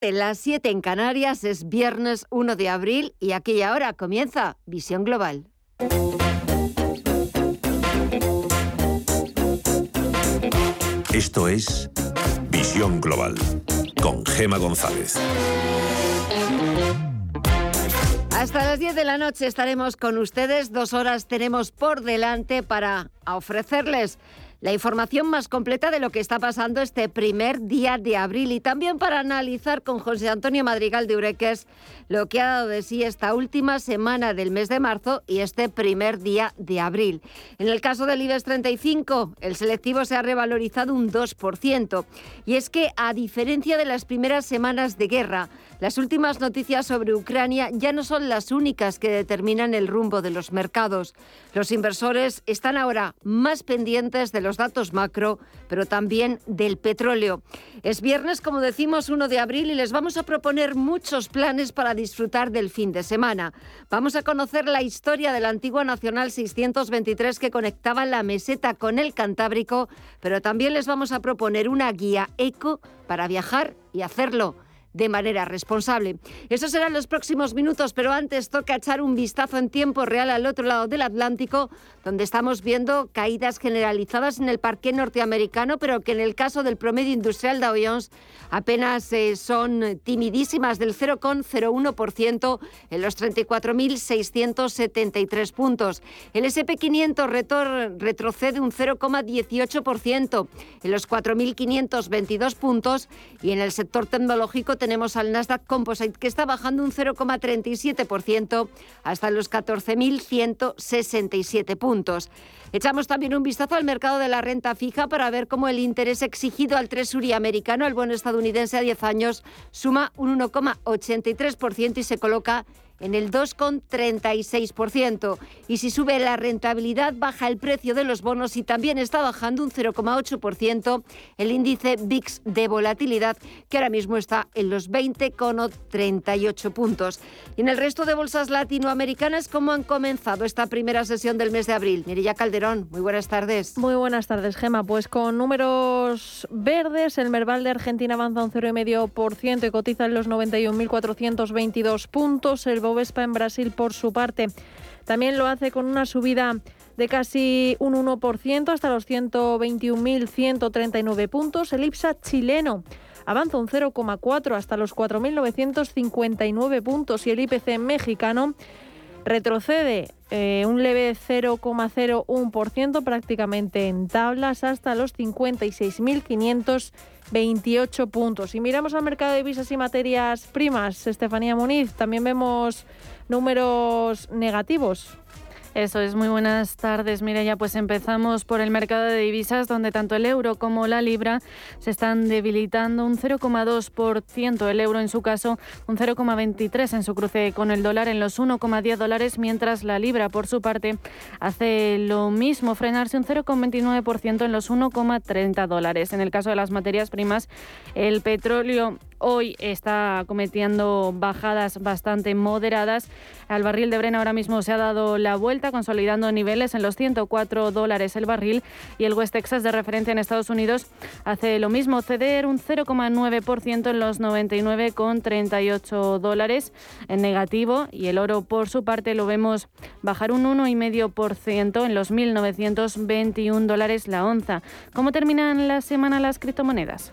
las 7 en Canarias es viernes 1 de abril y aquella hora comienza Visión Global. Esto es Visión Global con Gema González. Hasta las 10 de la noche estaremos con ustedes. Dos horas tenemos por delante para ofrecerles la información más completa de lo que está pasando este primer día de abril y también para analizar con José Antonio Madrigal de Ureques lo que ha dado de sí esta última semana del mes de marzo y este primer día de abril. En el caso del IBEX 35, el selectivo se ha revalorizado un 2%. Y es que, a diferencia de las primeras semanas de guerra, las últimas noticias sobre Ucrania ya no son las únicas que determinan el rumbo de los mercados. Los inversores están ahora más pendientes de los datos macro, pero también del petróleo. Es viernes, como decimos, 1 de abril y les vamos a proponer muchos planes para disfrutar del fin de semana. Vamos a conocer la historia de la antigua Nacional 623 que conectaba la meseta con el Cantábrico, pero también les vamos a proponer una guía eco para viajar y hacerlo de manera responsable. Eso serán los próximos minutos, pero antes toca echar un vistazo en tiempo real al otro lado del Atlántico, donde estamos viendo caídas generalizadas en el parque norteamericano, pero que en el caso del promedio industrial Dow Jones apenas eh, son timidísimas del 0,01% en los 34.673 puntos. El SP500 retrocede un 0,18% en los 4.522 puntos y en el sector tecnológico tenemos al Nasdaq Composite que está bajando un 0,37% hasta los 14.167 puntos. Echamos también un vistazo al mercado de la renta fija para ver cómo el interés exigido al Treasury americano, el bono estadounidense a 10 años, suma un 1,83% y se coloca en el 2,36%. Y si sube la rentabilidad, baja el precio de los bonos y también está bajando un 0,8% el índice VIX de volatilidad, que ahora mismo está en los 20,38 puntos. Y en el resto de bolsas latinoamericanas, ¿cómo han comenzado esta primera sesión del mes de abril? Mirilla Calderón, muy buenas tardes. Muy buenas tardes, Gema. Pues con números verdes, el Merval de Argentina avanza un 0,5% y cotiza en los 91.422 puntos. El Bovespa en Brasil, por su parte, también lo hace con una subida de casi un 1% hasta los 121.139 puntos. El IPSA chileno avanza un 0,4 hasta los 4.959 puntos y el IPC mexicano retrocede eh, un leve 0,01% prácticamente en tablas hasta los 56.528 puntos. Y miramos al mercado de divisas y materias primas, Estefanía Muniz, también vemos números negativos. Eso es, muy buenas tardes, ya Pues empezamos por el mercado de divisas, donde tanto el euro como la libra se están debilitando un 0,2%. El euro, en su caso, un 0,23% en su cruce con el dólar en los 1,10 dólares, mientras la libra, por su parte, hace lo mismo, frenarse un 0,29% en los 1,30 dólares. En el caso de las materias primas, el petróleo hoy está cometiendo bajadas bastante moderadas. Al barril de Brena ahora mismo se ha dado la vuelta, consolidando niveles en los 104 dólares el barril y el West Texas de referencia en Estados Unidos hace lo mismo, ceder un 0,9% en los 99,38 dólares en negativo y el oro por su parte lo vemos bajar un 1,5% en los 1.921 dólares la onza. ¿Cómo terminan la semana las criptomonedas?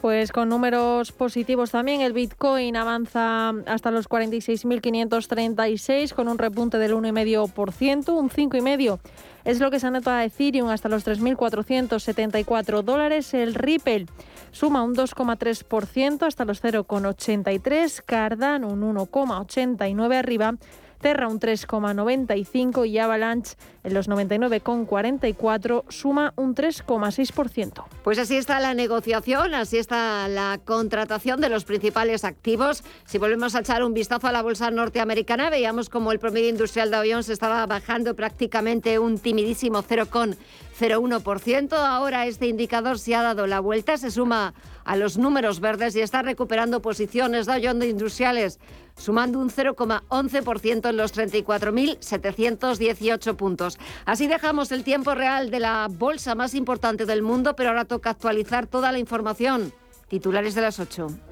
Pues con números positivos también, el Bitcoin avanza hasta los 46.536 con un repunte del 1,5%, un 5,5% es lo que se anota a Ethereum hasta los 3.474 dólares. El Ripple suma un 2,3% hasta los 0,83, Cardano un 1,89 arriba Terra un 3,95 y Avalanche en los 99,44 suma un 3,6%. Pues así está la negociación, así está la contratación de los principales activos. Si volvemos a echar un vistazo a la bolsa norteamericana, veíamos como el promedio industrial de se estaba bajando prácticamente un timidísimo 0,01%. Ahora este indicador se ha dado la vuelta, se suma a los números verdes y está recuperando posiciones Dow Jones Industriales sumando un 0,11% en los 34.718 puntos. Así dejamos el tiempo real de la bolsa más importante del mundo, pero ahora toca actualizar toda la información. Titulares de las 8.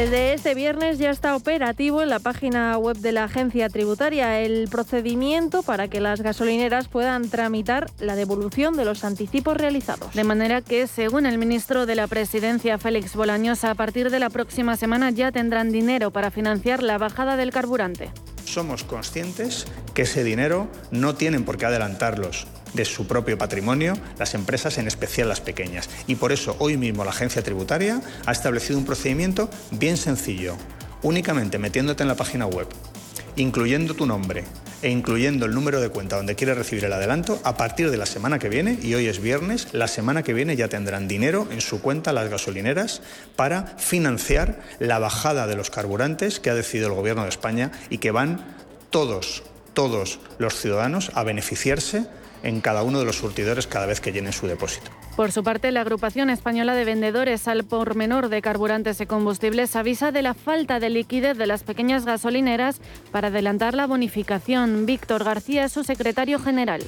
Desde este viernes ya está operativo en la página web de la agencia tributaria el procedimiento para que las gasolineras puedan tramitar la devolución de los anticipos realizados. De manera que, según el ministro de la Presidencia, Félix Bolaños, a partir de la próxima semana ya tendrán dinero para financiar la bajada del carburante. Somos conscientes que ese dinero no tienen por qué adelantarlos de su propio patrimonio las empresas, en especial las pequeñas. Y por eso hoy mismo la agencia tributaria ha establecido un procedimiento bien sencillo, únicamente metiéndote en la página web, incluyendo tu nombre e incluyendo el número de cuenta donde quieres recibir el adelanto, a partir de la semana que viene, y hoy es viernes, la semana que viene ya tendrán dinero en su cuenta las gasolineras para financiar la bajada de los carburantes que ha decidido el Gobierno de España y que van todos, todos los ciudadanos a beneficiarse en cada uno de los surtidores cada vez que llenen su depósito. Por su parte, la agrupación española de vendedores al por menor de carburantes y combustibles avisa de la falta de liquidez de las pequeñas gasolineras para adelantar la bonificación. Víctor García es su secretario general.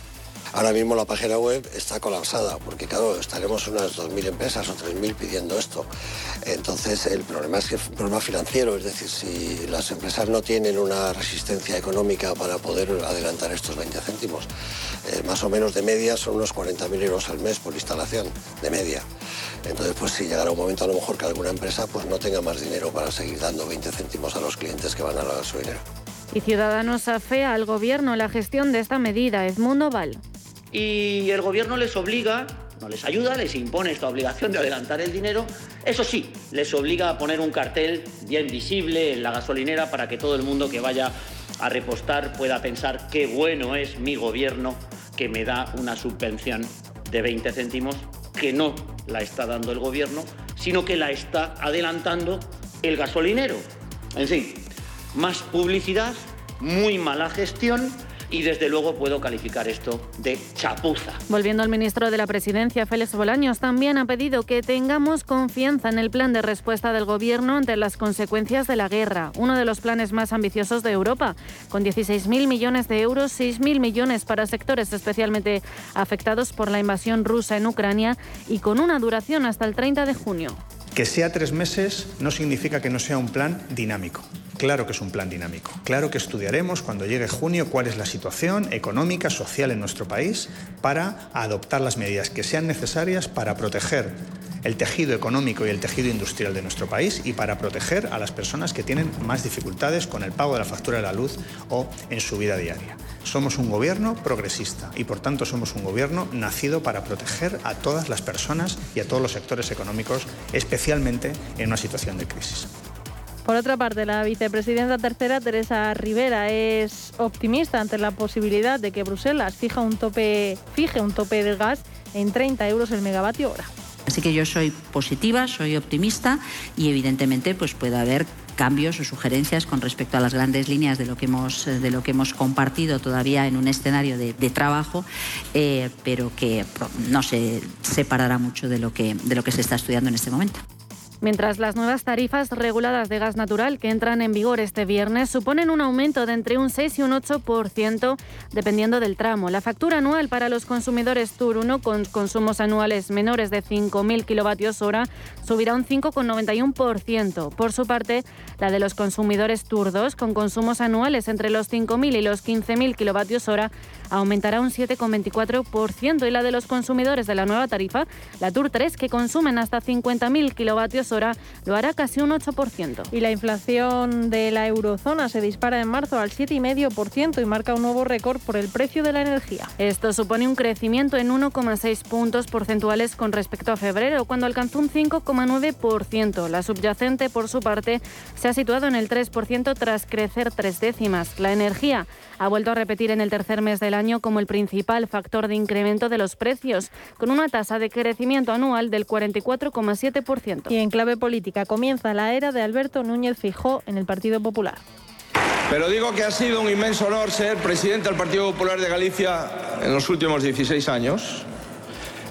Ahora mismo la página web está colapsada porque, claro, estaremos unas 2.000 empresas o 3.000 pidiendo esto. Entonces, el problema es que es un problema financiero, es decir, si las empresas no tienen una resistencia económica para poder adelantar estos 20 céntimos, eh, más o menos de media son unos 40.000 euros al mes por instalación, de media. Entonces, pues si llegará un momento a lo mejor que alguna empresa pues no tenga más dinero para seguir dando 20 céntimos a los clientes que van a la gasolinera. Y Ciudadanos afea al Gobierno la gestión de esta medida. Edmundo Val y el gobierno les obliga, no les ayuda, les impone esta obligación de adelantar el dinero. Eso sí, les obliga a poner un cartel bien visible en la gasolinera para que todo el mundo que vaya a repostar pueda pensar qué bueno es mi gobierno que me da una subvención de 20 céntimos que no la está dando el gobierno, sino que la está adelantando el gasolinero. En fin, más publicidad, muy mala gestión y desde luego puedo calificar esto de chapuza. Volviendo al ministro de la Presidencia, Félix Bolaños, también ha pedido que tengamos confianza en el plan de respuesta del Gobierno ante las consecuencias de la guerra, uno de los planes más ambiciosos de Europa, con 16.000 millones de euros, 6.000 millones para sectores especialmente afectados por la invasión rusa en Ucrania y con una duración hasta el 30 de junio. Que sea tres meses no significa que no sea un plan dinámico. Claro que es un plan dinámico. Claro que estudiaremos cuando llegue junio cuál es la situación económica, social en nuestro país para adoptar las medidas que sean necesarias para proteger el tejido económico y el tejido industrial de nuestro país y para proteger a las personas que tienen más dificultades con el pago de la factura de la luz o en su vida diaria. Somos un gobierno progresista y por tanto somos un gobierno nacido para proteger a todas las personas y a todos los sectores económicos, especialmente en una situación de crisis. Por otra parte, la vicepresidenta tercera, Teresa Rivera, es optimista ante la posibilidad de que Bruselas fija un tope, fije un tope del gas en 30 euros el megavatio hora. Así que yo soy positiva, soy optimista y evidentemente pues puede haber cambios o sugerencias con respecto a las grandes líneas de lo que hemos, de lo que hemos compartido todavía en un escenario de, trabajo, eh, pero que no se separará mucho de lo, que, de lo que se está estudiando en este momento mientras las nuevas tarifas reguladas de gas natural que entran en vigor este viernes suponen un aumento de entre un 6 y un 8% dependiendo del tramo. La factura anual para los consumidores Tour 1 con consumos anuales menores de 5.000 kilovatios hora subirá un 5,91%. Por su parte, la de los consumidores Tour 2 con consumos anuales entre los 5.000 y los 15.000 kilovatios hora aumentará un 7,24% y la de los consumidores de la nueva tarifa, la Tour 3, que consumen hasta 50.000 kilovatios hora lo hará casi un 8%. Y la inflación de la eurozona se dispara en marzo al 7,5% y marca un nuevo récord por el precio de la energía. Esto supone un crecimiento en 1,6 puntos porcentuales con respecto a febrero, cuando alcanzó un 5,9%. La subyacente, por su parte, se ha situado en el 3% tras crecer tres décimas. La energía ha vuelto a repetir en el tercer mes del año como el principal factor de incremento de los precios, con una tasa de crecimiento anual del 44,7%. Y en clave política comienza la era de Alberto Núñez Fijó en el Partido Popular. Pero digo que ha sido un inmenso honor ser presidente del Partido Popular de Galicia en los últimos 16 años,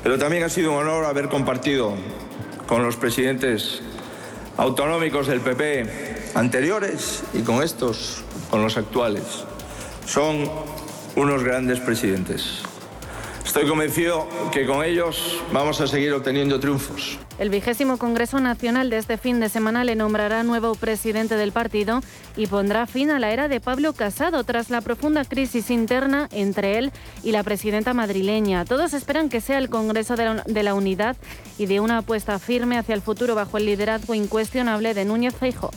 pero también ha sido un honor haber compartido con los presidentes autonómicos del PP anteriores y con estos, con los actuales. Son unos grandes presidentes. Estoy convencido que con ellos vamos a seguir obteniendo triunfos. El vigésimo Congreso Nacional de este fin de semana le nombrará nuevo presidente del partido y pondrá fin a la era de Pablo Casado tras la profunda crisis interna entre él y la presidenta madrileña. Todos esperan que sea el Congreso de la, Unidad y de una apuesta firme hacia el futuro bajo el liderazgo incuestionable de Núñez Feijóo.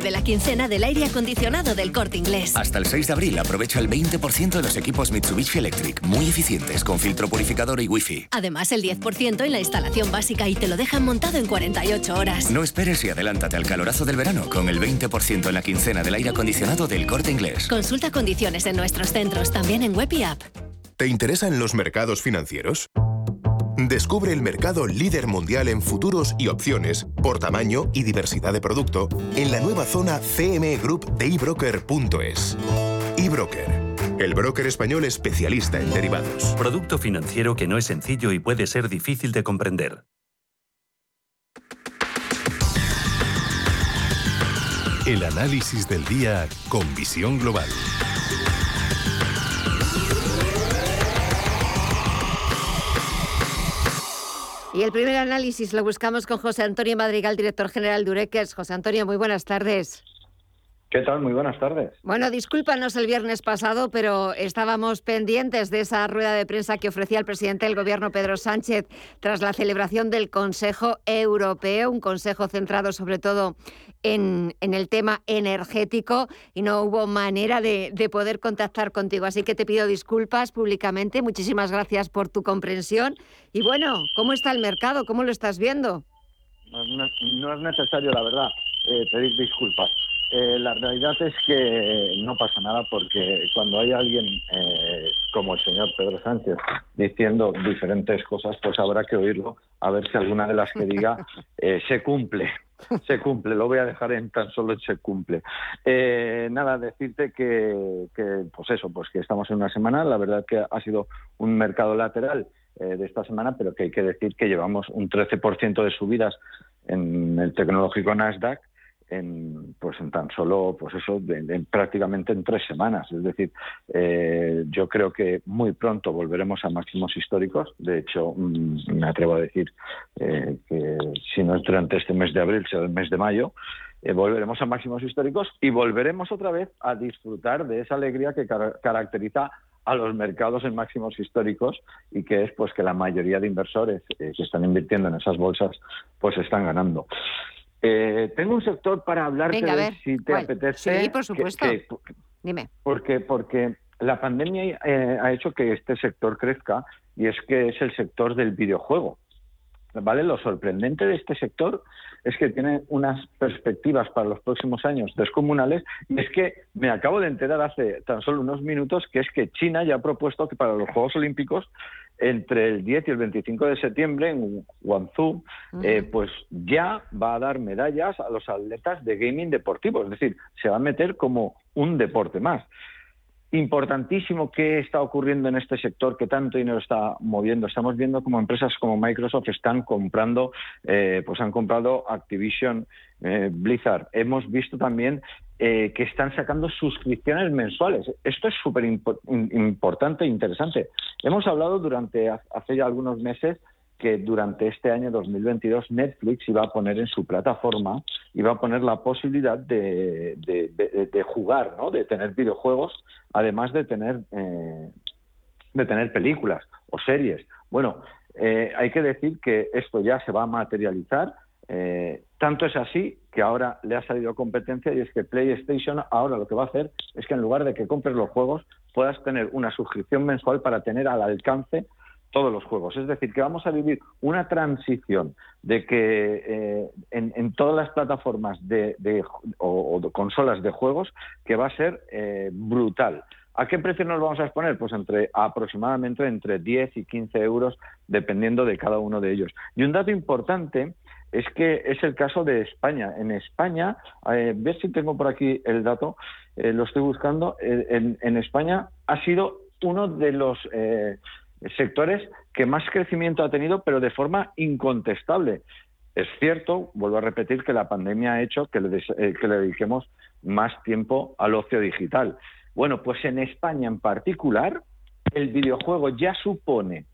Vuelve la quincena del aire acondicionado del corte inglés. Hasta el 6 de abril aprovecha el 20% de los equipos Mitsubishi Electric, muy eficientes, con filtro purificador y wifi. Además, el 10% en la instalación básica y te lo dejan montado en 48 horas. No esperes y adelántate al calorazo del verano con el 20% en la quincena del aire acondicionado del corte inglés. Consulta condiciones en nuestros centros, también en web y app. ¿Te interesan los mercados financieros? Descubre el mercado líder mundial en futuros y opciones por tamaño y diversidad de producto en la nueva zona CME Group de ebroker.es. eBroker, el broker español especialista en derivados. Producto financiero que no es sencillo y puede ser difícil de comprender. El análisis del día con visión global. Y el primer análisis lo buscamos con José Antonio Madrigal, director general de Ureques. José Antonio, muy buenas tardes. ¿Qué tal? Muy buenas tardes. Bueno, discúlpanos el viernes pasado, pero estábamos pendientes de esa rueda de prensa que ofrecía el presidente del Gobierno, Pedro Sánchez, tras la celebración del Consejo Europeo, un consejo centrado sobre todo en, el tema energético y no hubo manera de, poder contactar contigo. Así que te pido disculpas públicamente. Muchísimas gracias por tu comprensión. Y bueno, ¿cómo está el mercado? ¿Cómo lo estás viendo? No, es necesario, la verdad, eh, pedir disculpas. Eh, la realidad es que no pasa nada porque cuando hay alguien eh, como el señor Pedro Sánchez diciendo diferentes cosas, pues habrá que oírlo a ver si alguna de las que diga eh, se cumple. Se cumple, lo voy a dejar en tan solo se cumple. nada, decirte que, que, pues eso, pues que estamos en una semana, la verdad que ha sido un mercado lateral de esta semana, pero que hay que decir que llevamos un 13% de subidas en el tecnológico Nasdaq en pues en tan solo pues eso prácticamente en tres semanas es decir eh, yo creo que muy pronto volveremos a máximos históricos de hecho mm, me atrevo a decir eh, que si no es durante este mes de abril será el mes de mayo eh, volveremos a máximos históricos y volveremos otra vez a disfrutar de esa alegría que caracteriza a los mercados en máximos históricos y que es pues que la mayoría de inversores que están invirtiendo en esas bolsas pues están ganando. Eh, tengo un sector para hablar si te apetece. Sí, por supuesto. Dime. Porque, porque la pandemia eh, ha hecho que este sector crezca y es que es el sector del videojuego. ¿Vale? Lo sorprendente de este sector es que tiene unas perspectivas para los próximos años descomunales y es que me acabo de enterar hace tan solo unos minutos que es que China ya ha propuesto que para los Juegos Olímpicos entre el 10 y el 25 de septiembre en Guangzhou, eh, pues ya va a dar medallas a los atletas de gaming deportivo, es decir, se va a meter como un deporte más. Importantísimo qué está ocurriendo en este sector que tanto dinero está moviendo. Estamos viendo como empresas como Microsoft están comprando, eh, pues han comprado Activision, eh, Blizzard. Hemos visto también eh, que están sacando suscripciones mensuales. Esto es súper importante e interesante. Hemos hablado durante hace ya algunos meses que durante este año 2022 Netflix iba a poner en su plataforma, iba a poner la posibilidad de, jugar, ¿no? de tener videojuegos, además de tener, eh, de tener películas o series. Bueno, eh, hay que decir que esto ya se va a materializar. Eh, tanto es así que ahora le ha salido competencia y es que PlayStation ahora lo que va a hacer es que en lugar de que compres los juegos puedas tener una suscripción mensual para tener al alcance todos los juegos. Es decir, que vamos a vivir una transición de que eh, en, todas las plataformas de, o, consolas de juegos que va a ser eh, brutal. ¿A qué precio nos vamos a exponer? Pues entre aproximadamente entre 10 y 15 euros, dependiendo de cada uno de ellos. Y un dato importante es que es el caso de España. En España, eh, si tengo por aquí el dato, eh, lo estoy buscando, eh, en, España ha sido uno de los sectores que más crecimiento ha tenido, pero de forma incontestable. Es cierto, vuelvo a repetir, que la pandemia ha hecho que le, eh, que le dediquemos más tiempo al ocio digital. Bueno, pues en España en particular, el videojuego ya supone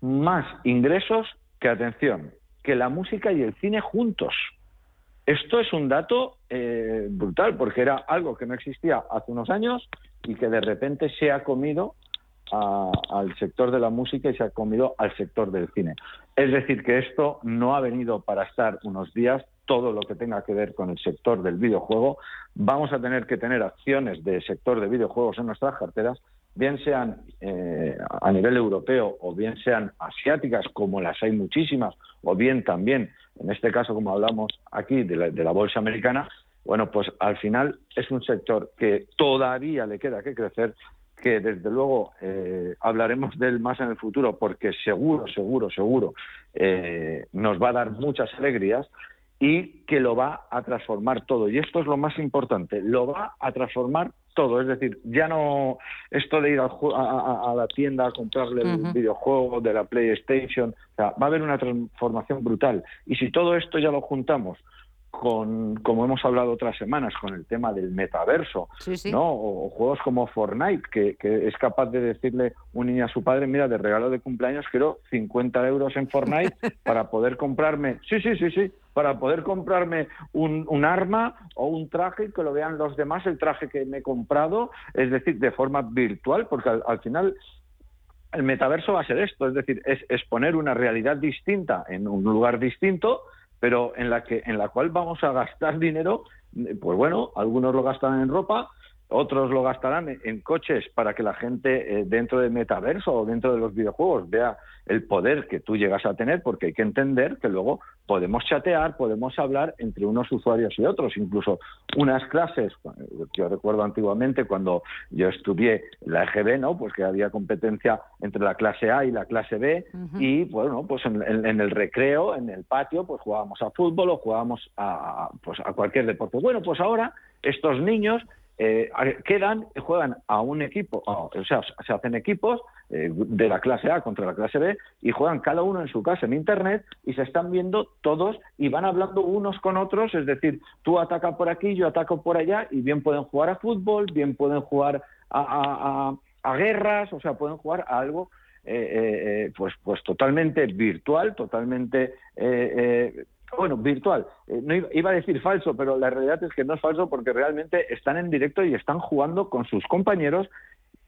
más ingresos que, atención, que la música y el cine juntos. Esto es un dato eh, brutal, porque era algo que no existía hace unos años y que de repente se ha comido al sector de la música y se ha comido al sector del cine. Es decir, que esto no ha venido para estar unos días, todo lo que tenga que ver con el sector del videojuego. Vamos a tener que tener acciones del sector de videojuegos en nuestras carteras, bien sean eh, a nivel europeo o bien sean asiáticas, como las hay muchísimas, o bien también, en este caso, como hablamos aquí, de la, de la bolsa americana, bueno, pues al final es un sector que todavía le queda que crecer, que desde luego eh, hablaremos de él más en el futuro porque seguro, seguro, seguro eh, nos va a dar muchas alegrías y que lo va a transformar todo. Y esto es lo más importante, lo va a transformar todo. Es decir, ya no esto de ir a, la tienda a comprarle el videojuego de la PlayStation, va a haber una transformación brutal. Y si todo esto ya lo juntamos con, como hemos hablado otras semanas, con el tema del metaverso, ¿no? O, juegos como Fortnite, que, es capaz de decirle un niño a su padre, mira, de regalo de cumpleaños quiero 50 euros en Fortnite para poder comprarme, sí, sí, sí, sí, para poder comprarme un, un arma o un traje y que lo vean los demás, el traje que me he comprado, es decir, de forma virtual, porque al, final el metaverso va a ser esto, es decir, es exponer una realidad distinta en un lugar distinto pero en la que en la cual vamos a gastar dinero, pues bueno, algunos lo gastan en ropa, otros lo gastarán en coches para que la gente eh, dentro del metaverso o dentro de los videojuegos vea el poder que tú llegas a tener, porque hay que entender que luego podemos chatear, podemos hablar entre unos usuarios y otros, incluso unas clases, yo recuerdo antiguamente cuando yo estudié la EGB, ¿no? Pues que había competencia entre la clase A y la clase B y bueno, pues en, en, el recreo, en el patio, pues jugábamos a fútbol o jugábamos a, pues a cualquier deporte. Bueno, pues ahora estos niños eh, quedan, juegan a un equipo, o sea, se hacen equipos eh, de la clase A contra la clase B y juegan cada uno en su casa en Internet y se están viendo todos y van hablando unos con otros, es decir, tú atacas por aquí, yo ataco por allá y bien pueden jugar a fútbol, bien pueden jugar a, guerras, o sea, pueden jugar a algo eh, pues, pues totalmente virtual, totalmente bueno, virtual. Eh, no iba, a decir falso, pero la realidad es que no es falso porque realmente están en directo y están jugando con sus compañeros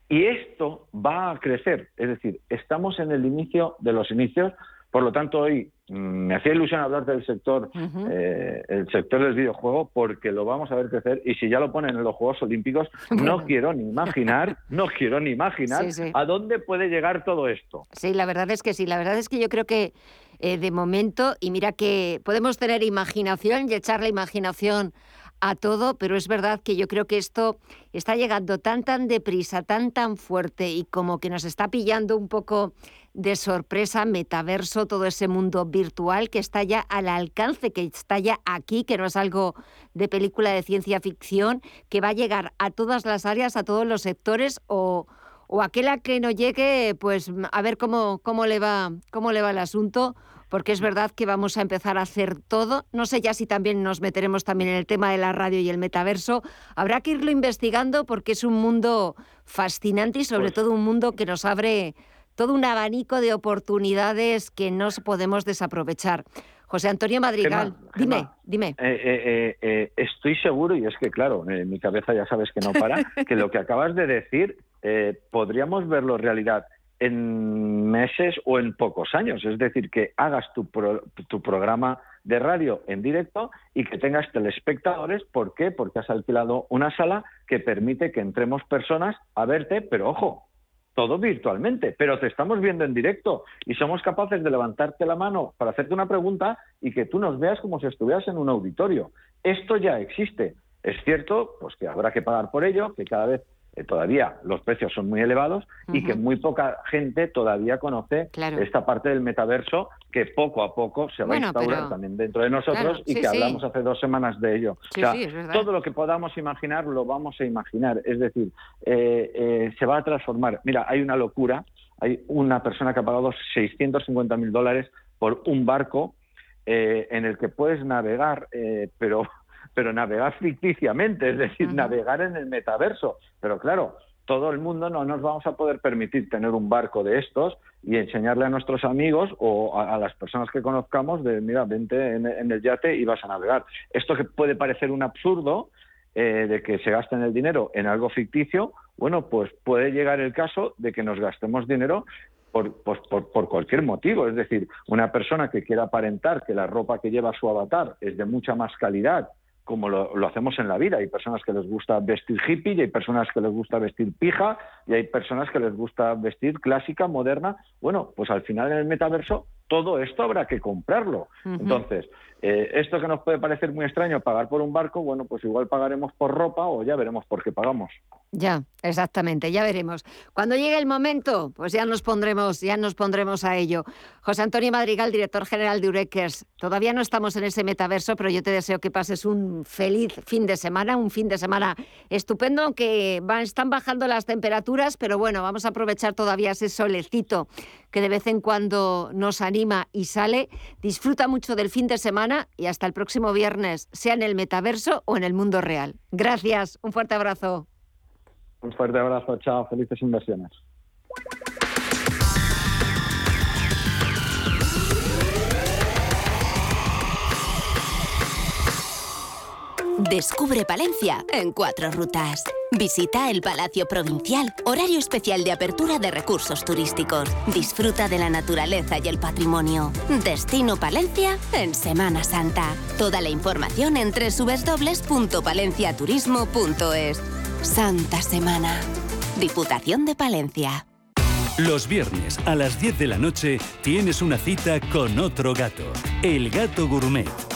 y esto va a crecer. Es decir, estamos en el inicio de los inicios. Por lo tanto, hoy mm, me hacía ilusión hablar del sector, eh, el sector del videojuego, porque lo vamos a ver crecer. Y si ya lo ponen en los Juegos Olímpicos, no quiero ni imaginar, no quiero ni imaginar a dónde puede llegar todo esto. Sí, la verdad es que sí. La verdad es que yo creo que eh, de momento. Y mira que podemos tener imaginación y echar la imaginación a todo, pero es verdad que yo creo que esto está llegando tan tan deprisa, tan tan fuerte y como que nos está pillando un poco de sorpresa metaverso, todo ese mundo virtual que está ya al alcance, que está ya aquí, que no es algo de película de ciencia ficción, que va a llegar a todas las áreas, a todos los sectores o, o aquel a que no llegue, pues a ver cómo, cómo, le va, cómo le va el asunto, porque es verdad que vamos a empezar a hacer todo. No sé ya si también nos meteremos también en el tema de la radio y el metaverso. Habrá que irlo investigando porque es un mundo fascinante y sobre pues todo un mundo que nos abre todo un abanico de oportunidades que no podemos desaprovechar. José Antonio Madrigal, dime, dime. Eh, eh, eh, estoy seguro, y es que claro, en mi cabeza ya sabes que no para, que lo que acabas de decir eh, podríamos verlo realidad en meses o en pocos años. Es decir, que hagas tu, tu programa de radio en directo y que tengas telespectadores. ¿Por qué? Porque has alquilado una sala que permite que entremos personas a verte, pero ojo, todo virtualmente, pero te estamos viendo en directo y somos capaces de levantarte la mano para hacerte una pregunta y que tú nos veas como si estuvieras en un auditorio. Esto ya existe. Es cierto, pues que habrá que pagar por ello, que cada vez eh, todavía los precios son muy elevados y que muy poca gente todavía conoce esta parte del metaverso que poco a poco se va a instaurar también dentro de nosotros y que hablamos hace dos semanas de ello. todo lo que podamos imaginar lo vamos a imaginar. Es decir, eh, eh, se va a transformar. Mira, hay una locura. Hay una persona que ha pagado 650 mil dólares por un barco en el que puedes navegar, pero, pero navegar ficticiamente, es decir, navegar en el metaverso. Pero claro, todo el mundo no nos vamos a poder permitir tener un barco de estos y enseñarle a nuestros amigos o a, las personas que conozcamos de, mira, vente en, el yate y vas a navegar. Esto que puede parecer un absurdo eh, de que se gasten el dinero en algo ficticio, bueno, pues puede llegar el caso de que nos gastemos dinero por, por, por, cualquier motivo. Es decir, una persona que quiera aparentar que la ropa que lleva su avatar es de mucha más calidad como lo, hacemos en la vida. Hay personas que les gusta vestir hippie, y hay personas que les gusta vestir pija, y hay personas que les gusta vestir clásica, moderna. Bueno, pues al final en el metaverso todo esto habrá que comprarlo. Entonces, eh, esto que nos puede parecer muy extraño, pagar por un barco, bueno, pues igual pagaremos por ropa o ya veremos por qué pagamos. Ya, exactamente, ya veremos. Cuando llegue el momento, pues ya nos pondremos, ya nos pondremos a ello. José Antonio Madrigal, director general de Urequers. Todavía no estamos en ese metaverso, pero yo te deseo que pases un feliz fin de semana, un fin de semana estupendo, aunque van, están bajando las temperaturas, pero bueno, vamos a aprovechar todavía ese solecito que de vez en cuando nos anima y sale. Disfruta mucho del fin de semana y hasta el próximo viernes, sea en el metaverso o en el mundo real. Gracias, un fuerte abrazo. Un fuerte abrazo, chao, felices inversiones. Descubre Palencia en cuatro rutas. Visita el Palacio Provincial, horario especial de apertura de recursos turísticos. Disfruta de la naturaleza y el patrimonio. Destino Palencia en Semana Santa. Toda la información en www.palenciaturismo.es. Santa Semana. Diputación de Palencia. Los viernes a las 10 de la noche tienes una cita con otro gato, el gato gourmet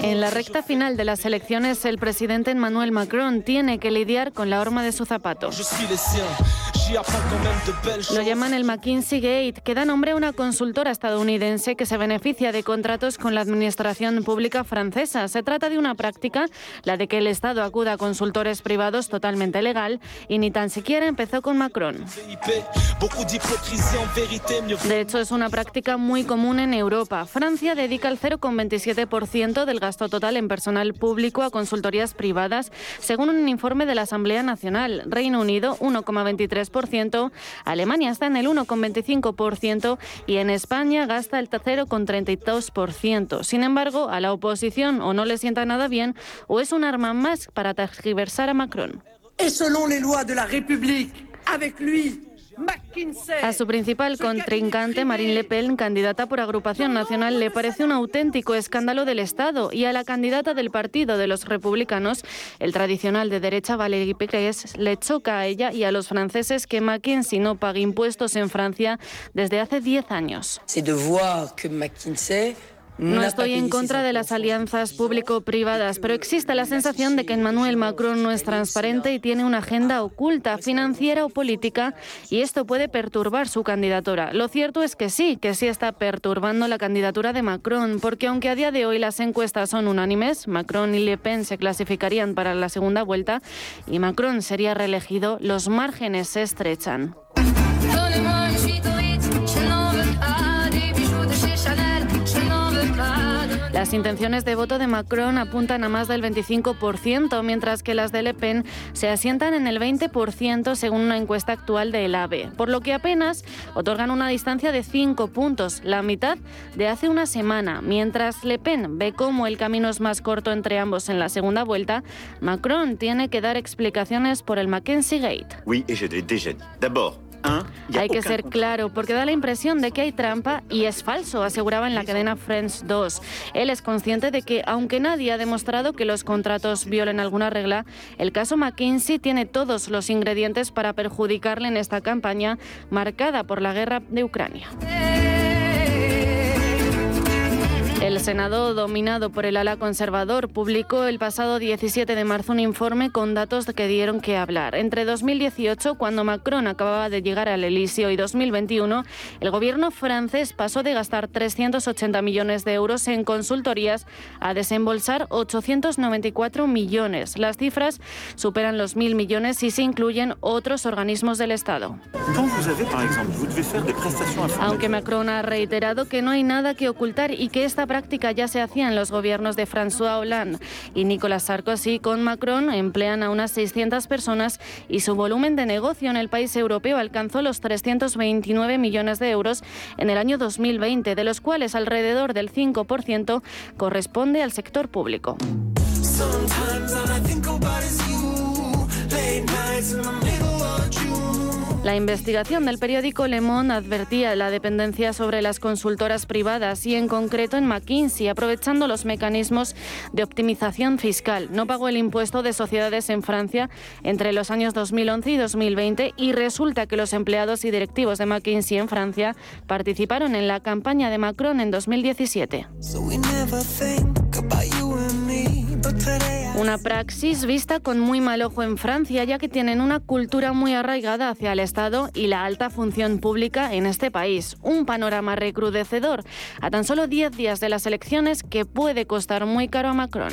En la recta final de las elecciones, el presidente Emmanuel Macron tiene que lidiar con la horma de su zapato. Lo llaman el McKinsey Gate, que da nombre a una consultora estadounidense que se beneficia de contratos con la administración pública francesa. Se trata de una práctica, la de que el Estado acuda a consultores privados totalmente legal, y ni tan siquiera empezó con Macron. De hecho, es una práctica muy común en Europa. Francia dedica el 0,27% del gasto total en personal público a consultorías privadas, según un informe de la Asamblea Nacional. Reino Unido, 1,23%. Alemania está en el 1,25% y en España gasta el 0,32%. Sin embargo, a la oposición o no le sienta nada bien o es un arma más para tergiversar a Macron. de la avec lui a su principal contrincante, Marine Le Pen, candidata por agrupación nacional, le parece un auténtico escándalo del Estado y a la candidata del Partido de los Republicanos, el tradicional de derecha Valérie Pécresse, le choca a ella y a los franceses que McKinsey no pague impuestos en Francia desde hace 10 años. No estoy en contra de las alianzas público-privadas, pero existe la sensación de que Emmanuel Macron no es transparente y tiene una agenda oculta, financiera o política, y esto puede perturbar su candidatura. Lo cierto es que sí, que sí está perturbando la candidatura de Macron, porque aunque a día de hoy las encuestas son unánimes, Macron y Le Pen se clasificarían para la segunda vuelta y Macron sería reelegido, los márgenes se estrechan. Las intenciones de voto de Macron apuntan a más del 25%, mientras que las de Le Pen se asientan en el 20% según una encuesta actual de El AVE, por lo que apenas otorgan una distancia de 5 puntos, la mitad de hace una semana. Mientras Le Pen ve cómo el camino es más corto entre ambos en la segunda vuelta, Macron tiene que dar explicaciones por el Mackenzie Gate. Hay que ser claro, porque da la impresión de que hay trampa y es falso, aseguraba en la cadena Friends 2. Él es consciente de que, aunque nadie ha demostrado que los contratos violen alguna regla, el caso McKinsey tiene todos los ingredientes para perjudicarle en esta campaña marcada por la guerra de Ucrania. El Senado, dominado por el ala conservador, publicó el pasado 17 de marzo un informe con datos que dieron que hablar. Entre 2018, cuando Macron acababa de llegar al Elíseo, y 2021, el gobierno francés pasó de gastar 380 millones de euros en consultorías a desembolsar 894 millones. Las cifras superan los mil millones y se incluyen otros organismos del Estado. Aunque Macron ha reiterado que no hay nada que ocultar y que esta práctica ya se hacía en los gobiernos de François Hollande y Nicolas Sarkozy. Con Macron emplean a unas 600 personas y su volumen de negocio en el país europeo alcanzó los 329 millones de euros en el año 2020, de los cuales alrededor del 5% corresponde al sector público. La investigación del periódico Le Monde advertía la dependencia sobre las consultoras privadas y en concreto en McKinsey, aprovechando los mecanismos de optimización fiscal. No pagó el impuesto de sociedades en Francia entre los años 2011 y 2020 y resulta que los empleados y directivos de McKinsey en Francia participaron en la campaña de Macron en 2017. Una praxis vista con muy mal ojo en Francia, ya que tienen una cultura muy arraigada hacia el Estado y la alta función pública en este país. Un panorama recrudecedor a tan solo 10 días de las elecciones que puede costar muy caro a Macron.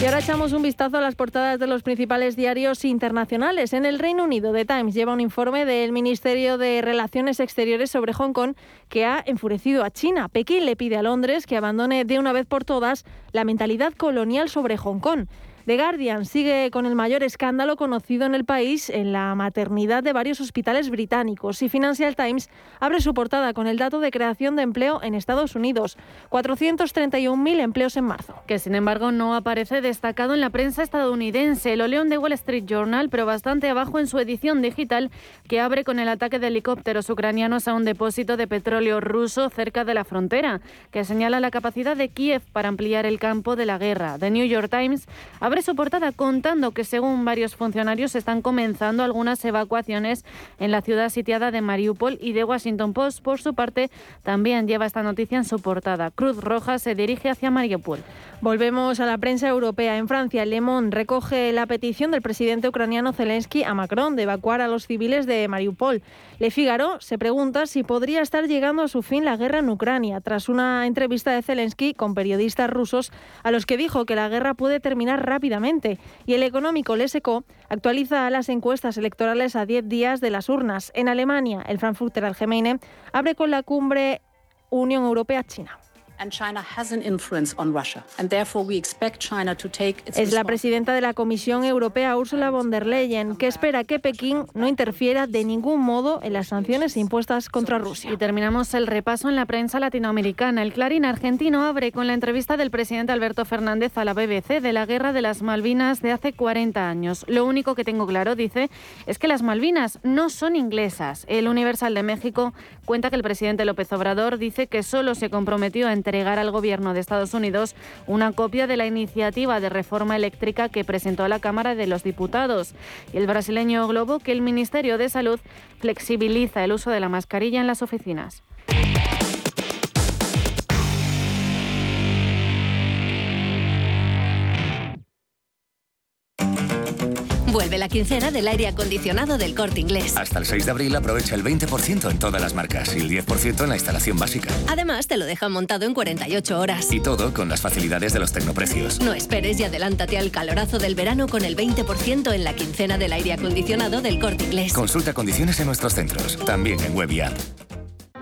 Y ahora echamos un vistazo a las portadas de los principales diarios internacionales. En el Reino Unido, The Times lleva un informe del Ministerio de Relaciones Exteriores sobre Hong Kong que ha enfurecido a China. Pekín le pide a Londres que abandone de una vez por todas la mentalidad colonial sobre Hong Kong. The Guardian sigue con el mayor escándalo conocido en el país en la maternidad de varios hospitales británicos y Financial Times abre su portada con el dato de creación de empleo en Estados Unidos, 431.000 empleos en marzo. Que sin embargo no aparece destacado en la prensa estadounidense. Lo leo de Wall Street Journal, pero bastante abajo en su edición digital que abre con el ataque de helicópteros ucranianos a un depósito de petróleo ruso cerca de la frontera, que señala la capacidad de Kiev para ampliar el campo de la guerra. The New York Times abre abre su portada contando que según varios funcionarios están comenzando algunas evacuaciones en la ciudad sitiada de Mariupol y de Washington Post, por su parte, también lleva esta noticia en su portada. Cruz Roja se dirige hacia Mariupol. Volvemos a la prensa europea. En Francia, Le Monde recoge la petición del presidente ucraniano Zelensky a Macron de evacuar a los civiles de Mariupol. Le Figaro se pregunta si podría estar llegando a su fin la guerra en Ucrania, tras una entrevista de Zelensky con periodistas rusos a los que dijo que la guerra puede terminar rápidamente. Y el económico Leseco actualiza las encuestas electorales a 10 días de las urnas. En Alemania, el Frankfurter Allgemeine abre con la cumbre Unión Europea-China. Es la presidenta de la Comisión Europea, Ursula von der Leyen, que espera que Pekín no interfiera de ningún modo en las sanciones impuestas contra Rusia. Y terminamos el repaso en la prensa latinoamericana. El Clarín argentino abre con la entrevista del presidente Alberto Fernández a la BBC de la guerra de las Malvinas de hace 40 años. Lo único que tengo claro, dice, es que las Malvinas no son inglesas. El Universal de México cuenta que el presidente López Obrador dice que solo se comprometió a entregar al gobierno de Estados Unidos una copia de la iniciativa de reforma eléctrica que presentó a la Cámara de los Diputados. Y el brasileño Globo que el Ministerio de Salud flexibiliza el uso de la mascarilla en las oficinas. Vuelve la quincena del aire acondicionado del corte inglés. Hasta el 6 de abril aprovecha el 20% en todas las marcas y el 10% en la instalación básica. Además, te lo dejan montado en 48 horas. Y todo con las facilidades de los tecnoprecios. No esperes y adelántate al calorazo del verano con el 20% en la quincena del aire acondicionado del corte inglés. Consulta condiciones en nuestros centros, también en web y app.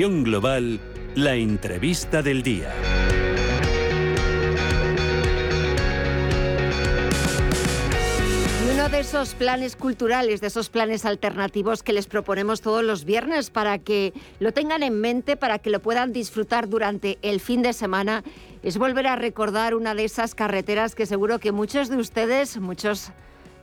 Global, la entrevista del día. Y uno de esos planes culturales, de esos planes alternativos que les proponemos todos los viernes para que lo tengan en mente, para que lo puedan disfrutar durante el fin de semana, es volver a recordar una de esas carreteras que seguro que muchos de ustedes, muchos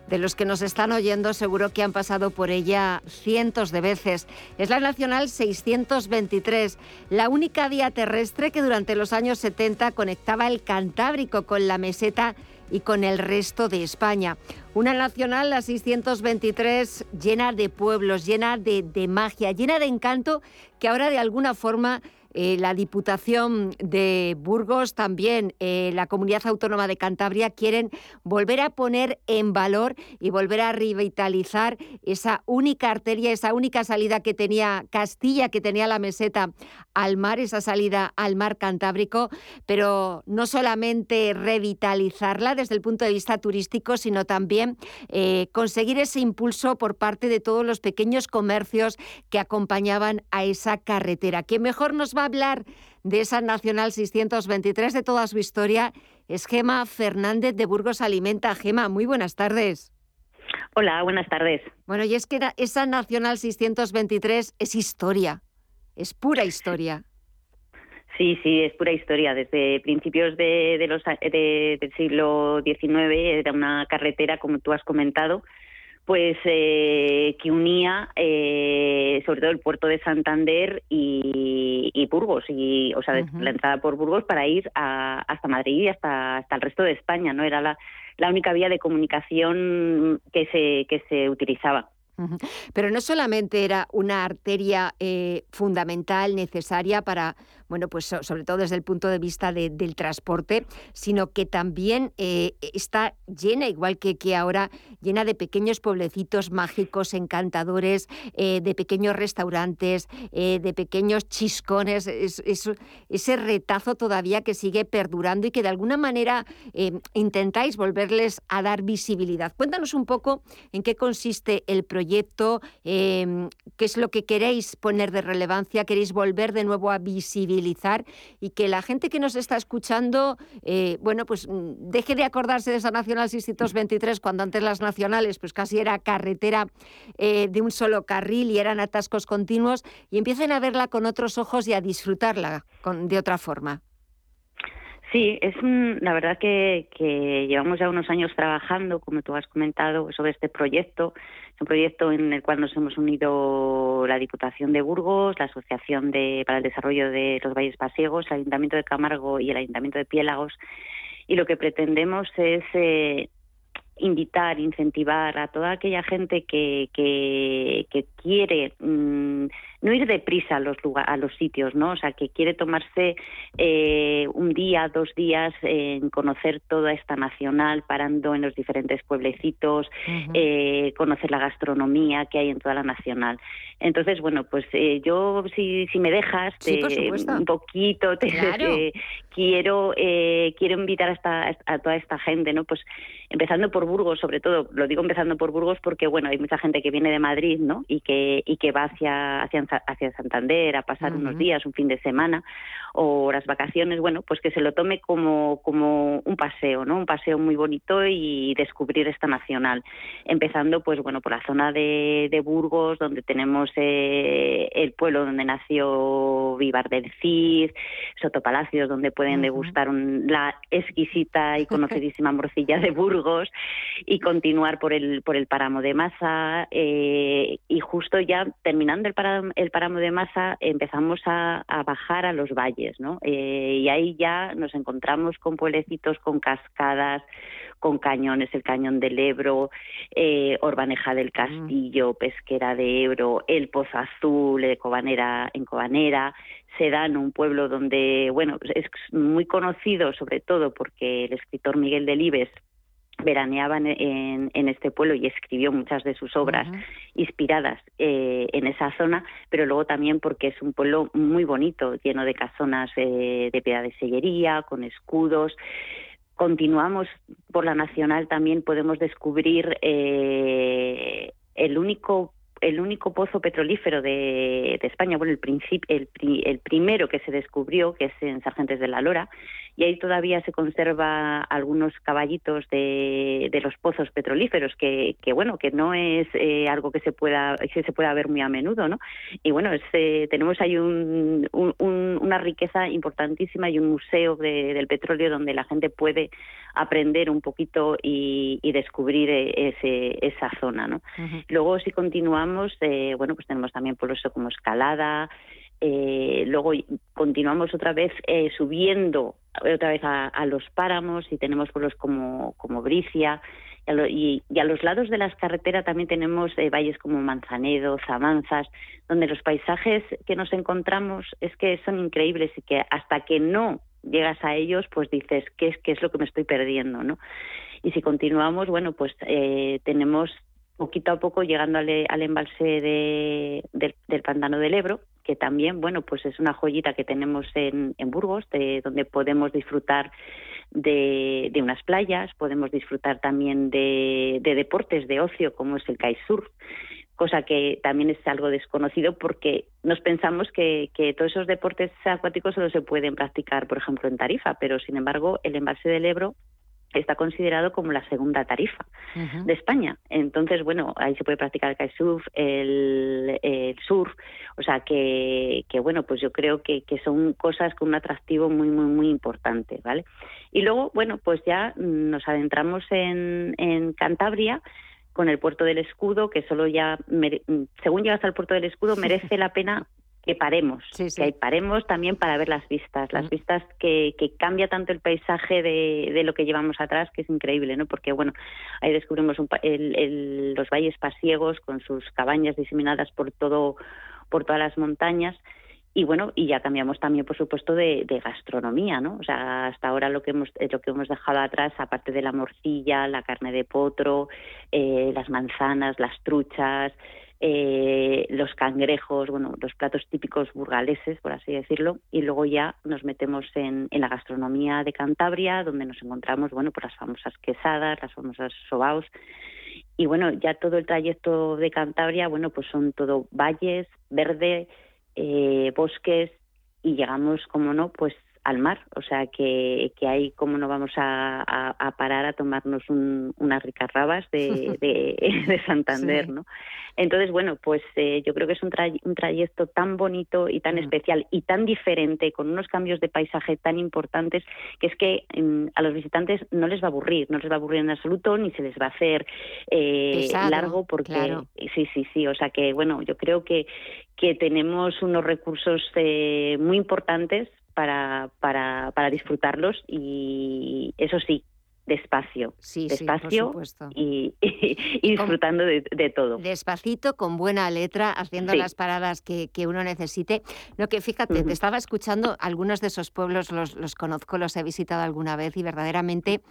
de los que nos están oyendo seguro que han pasado por ella cientos de veces. Es la Nacional 623, la única vía terrestre que durante los años 70 conectaba el Cantábrico con la meseta y con el resto de España. Una nacional, la 623, llena de pueblos, llena de, de magia, llena de encanto, que ahora de alguna forma eh, la Diputación de Burgos, también eh, la Comunidad Autónoma de Cantabria quieren volver a poner en valor y volver a revitalizar esa única arteria, esa única salida que tenía Castilla, que tenía la meseta al mar, esa salida al mar Cantábrico, pero no solamente revitalizarla desde el punto de vista turístico, sino también eh, conseguir ese impulso por parte de todos los pequeños comercios que acompañaban a esa carretera. ¿Quién mejor nos va a hablar de esa Nacional 623, de toda su historia, es Gema Fernández de Burgos Alimenta. Gema, muy buenas tardes. Hola, buenas tardes. Bueno, y es que esa Nacional 623 es historia, es pura historia. Sí, sí, es pura historia. Desde principios de, los, del siglo XIX era una carretera, como tú has comentado, pues eh, que unía eh, sobre todo el puerto de Santander y, Burgos y o sea la entrada por Burgos para ir hasta Madrid y hasta hasta el resto de España no era la, la única vía de comunicación que se que se utilizaba. Pero no solamente era una arteria eh, fundamental, necesaria para, bueno, pues sobre todo desde el punto de vista del transporte, sino que también eh, está llena, igual que, que ahora, llena de pequeños pueblecitos mágicos, encantadores, eh, de pequeños restaurantes, de pequeños chiscones, ese retazo todavía que sigue perdurando y que de alguna manera intentáis volverles a dar visibilidad. Cuéntanos un poco en qué consiste el proyecto? Em, ¿Qué es lo que queréis poner de relevancia? ¿Queréis volver de nuevo a Y que la gente que nos está escuchando, eh, bueno, pues mm, deje de acordarse de esa Nacional 623 cuando antes las nacionales pues casi era carretera eh, de un solo carril y eran atascos continuos y empiecen a verla con otros ojos y a disfrutarla con, de otra forma. Sí, es la verdad que, llevamos ya unos años trabajando, como tú has comentado, sobre este proyecto Es un proyecto en el cual nos hemos unido la Diputación de Burgos, la Asociación de, para el Desarrollo de los Valles Pasiegos, el Ayuntamiento de Camargo y el Ayuntamiento de Piélagos. Y lo que pretendemos es eh, invitar, incentivar a toda aquella gente que, que, quiere mm, no ir deprisa a los, a los sitios, ¿no? O sea, que quiere tomarse eh, un día, dos días en conocer toda esta nacional, parando en los diferentes pueblecitos, eh, conocer la gastronomía que hay en toda la nacional. Entonces, bueno, pues eh, yo, si, si me dejas, un poquito, te, quiero quiero invitar a, esta, a toda esta gente, ¿no? Pues empezando por Burgos, sobre todo, lo digo empezando por Burgos porque, bueno, hay mucha gente que viene de Madrid, ¿no? Y que, y que va hacia, hacia hacia Santander a pasar unos días, un fin de semana o las vacaciones, bueno, pues que se lo tome como, como un paseo, ¿no? Un paseo muy bonito y descubrir esta nacional. Empezando, pues bueno, por la zona de, Burgos, donde tenemos eh, el pueblo donde nació Vivar del Cid, Sotopalacios, donde pueden degustar la exquisita y conocidísima morcilla de Burgos y continuar por el, por el páramo de Masa eh, y justo ya terminando el páramo, el páramo de Masa empezamos a, a bajar a los valles eh, y ahí ya nos encontramos con pueblecitos, con cascadas, con cañones, el cañón del Ebro, eh, Orbaneja del Castillo, Pesquera de Ebro, el Pozo Azul de Cobanera, en Cobanera, Sedano, un pueblo donde, bueno, es muy conocido sobre todo porque el escritor Miguel Delibes veraneaba en, este pueblo y escribió muchas de sus obras inspiradas eh, en esa zona, pero luego también porque es un pueblo muy bonito, lleno de casonas eh, de piedra de sellería, con escudos. Continuamos por la Nacional, también podemos descubrir eh, el único el único pozo petrolífero de, España, bueno, el, el, el, primero que se descubrió, que es en Sargentes de la Lora, y ahí todavía se conserva algunos caballitos de, de los pozos petrolíferos, que, que, bueno, que no es eh, algo que se pueda que se pueda ver muy a menudo, ¿no? Y bueno, eh, tenemos ahí un, una riqueza importantísima y un museo del petróleo donde la gente puede aprender un poquito y, descubrir eh, ese, esa zona, ¿no? Luego, si continuamos, bueno, pues tenemos también por eso como escalada, eh, luego continuamos otra vez eh, subiendo otra vez a, los páramos y tenemos pueblos como, como Bricia y a, los lados de las carreteras también tenemos eh, valles como Manzanedo, Zamanzas, donde los paisajes que nos encontramos es que son increíbles y que hasta que no llegas a ellos, pues dices, ¿qué es, qué es lo que me estoy perdiendo? ¿no? Y si continuamos, bueno, pues tenemos poquito a poco llegando al, embalse de, del pantano del Ebro, que también, bueno, pues es una joyita que tenemos en, Burgos, de, donde podemos disfrutar de, unas playas, podemos disfrutar también de, deportes de ocio como es el kitesurf, cosa que también es algo desconocido porque nos pensamos que, que, todos esos deportes acuáticos solo se pueden practicar, por ejemplo, en Tarifa, pero sin embargo el embalse del Ebro está considerado como la segunda tarifa de España. Entonces, bueno, ahí se puede practicar el kitesurf, el, el surf, o sea que, que, bueno, pues yo creo que, que, son cosas con un atractivo muy, muy, muy importante, ¿vale? Y luego, bueno, pues ya nos adentramos en, en Cantabria con el puerto del escudo, que solo ya, según llegas al puerto del escudo, merece la pena que paremos, que paremos también para ver las vistas, las vistas que, que, cambia tanto el paisaje de, de, lo que llevamos atrás, que es increíble, ¿no? Porque, bueno, ahí descubrimos los valles pasiegos con sus cabañas diseminadas por todo por todas las montañas y bueno y ya cambiamos también por supuesto de, de, gastronomía no o sea hasta ahora lo que hemos lo que hemos dejado atrás aparte de la morcilla la carne de potro eh, las manzanas las truchas eh, los cangrejos, bueno, los platos típicos burgaleses, por así decirlo, y luego ya nos metemos en, la gastronomía de Cantabria, donde nos encontramos, bueno, por las famosas quesadas, las famosas sobaos, y bueno, ya todo el trayecto de Cantabria, bueno, pues son todo valles, verde, eh, bosques, y llegamos, como no, pues al mar, o sea que, que ahí cómo no vamos a, parar a tomarnos unas ricas rabas de, de, Santander, ¿no? Entonces, bueno, pues eh, yo creo que es un, un, trayecto tan bonito y tan mm. especial y tan diferente, con unos cambios de paisaje tan importantes, que es que mm, a los visitantes no les va a aburrir, no les va a aburrir en absoluto, ni se les va a hacer eh, largo, porque sí, sí, sí, o sea que, bueno, yo creo que, que tenemos unos recursos eh, muy importantes para, para, para disfrutarlos y eso sí, despacio, sí, despacio y, disfrutando de, todo. Despacito, con buena letra, haciendo las paradas que, que, uno necesite. No, que fíjate, te estaba escuchando, algunos de esos pueblos los, los conozco, los he visitado alguna vez y verdaderamente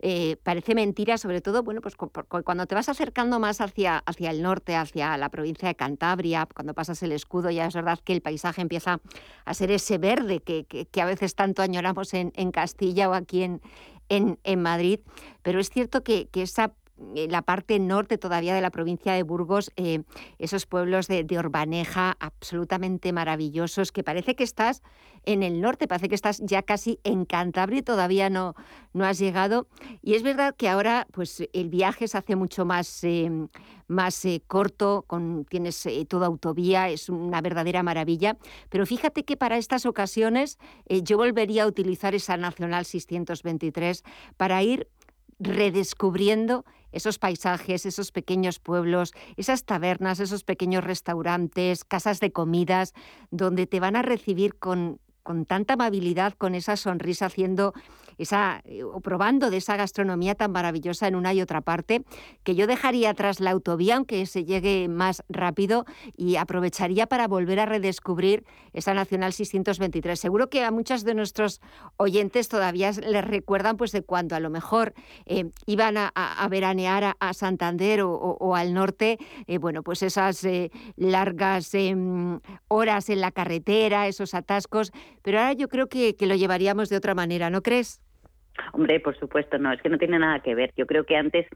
eh, parece mentira, sobre todo, bueno, pues cuando te vas acercando más hacia, hacia el norte, hacia la provincia de Cantabria, cuando pasas el escudo, ya es verdad que el paisaje empieza a ser ese verde que, que, a veces tanto añoramos en, en Castilla o aquí en, en, en Madrid, pero es cierto que, que esa la parte norte todavía de la provincia de Burgos, eh, esos pueblos de, de, Orbaneja absolutamente maravillosos, que parece que estás en el norte, parece que estás ya casi en Cantabria y todavía no, no has llegado. Y es verdad que ahora pues, el viaje se hace mucho más, eh, más corto, con, tienes toda autovía, es una verdadera maravilla. Pero fíjate que para estas ocasiones yo volvería a utilizar esa Nacional 623 para ir redescubriendo esos paisajes, esos pequeños pueblos, esas tabernas, esos pequeños restaurantes, casas de comidas, donde te van a recibir con, con tanta amabilidad, con esa sonrisa, haciendo esa, eh, o probando de esa gastronomía tan maravillosa en una y otra parte, que yo dejaría atrás la autovía, aunque se llegue más rápido, y aprovecharía para volver a redescubrir esa Nacional 623. Seguro que a muchos de nuestros oyentes todavía les recuerdan pues, de cuando a lo mejor eh, iban a, veranear a, Santander o, al norte, eh, bueno, pues esas largas em, horas en la carretera, esos atascos, pero ahora yo creo que, lo llevaríamos de otra manera, ¿no crees? Hombre, por supuesto, no, es que no tiene nada que ver. Yo creo que antes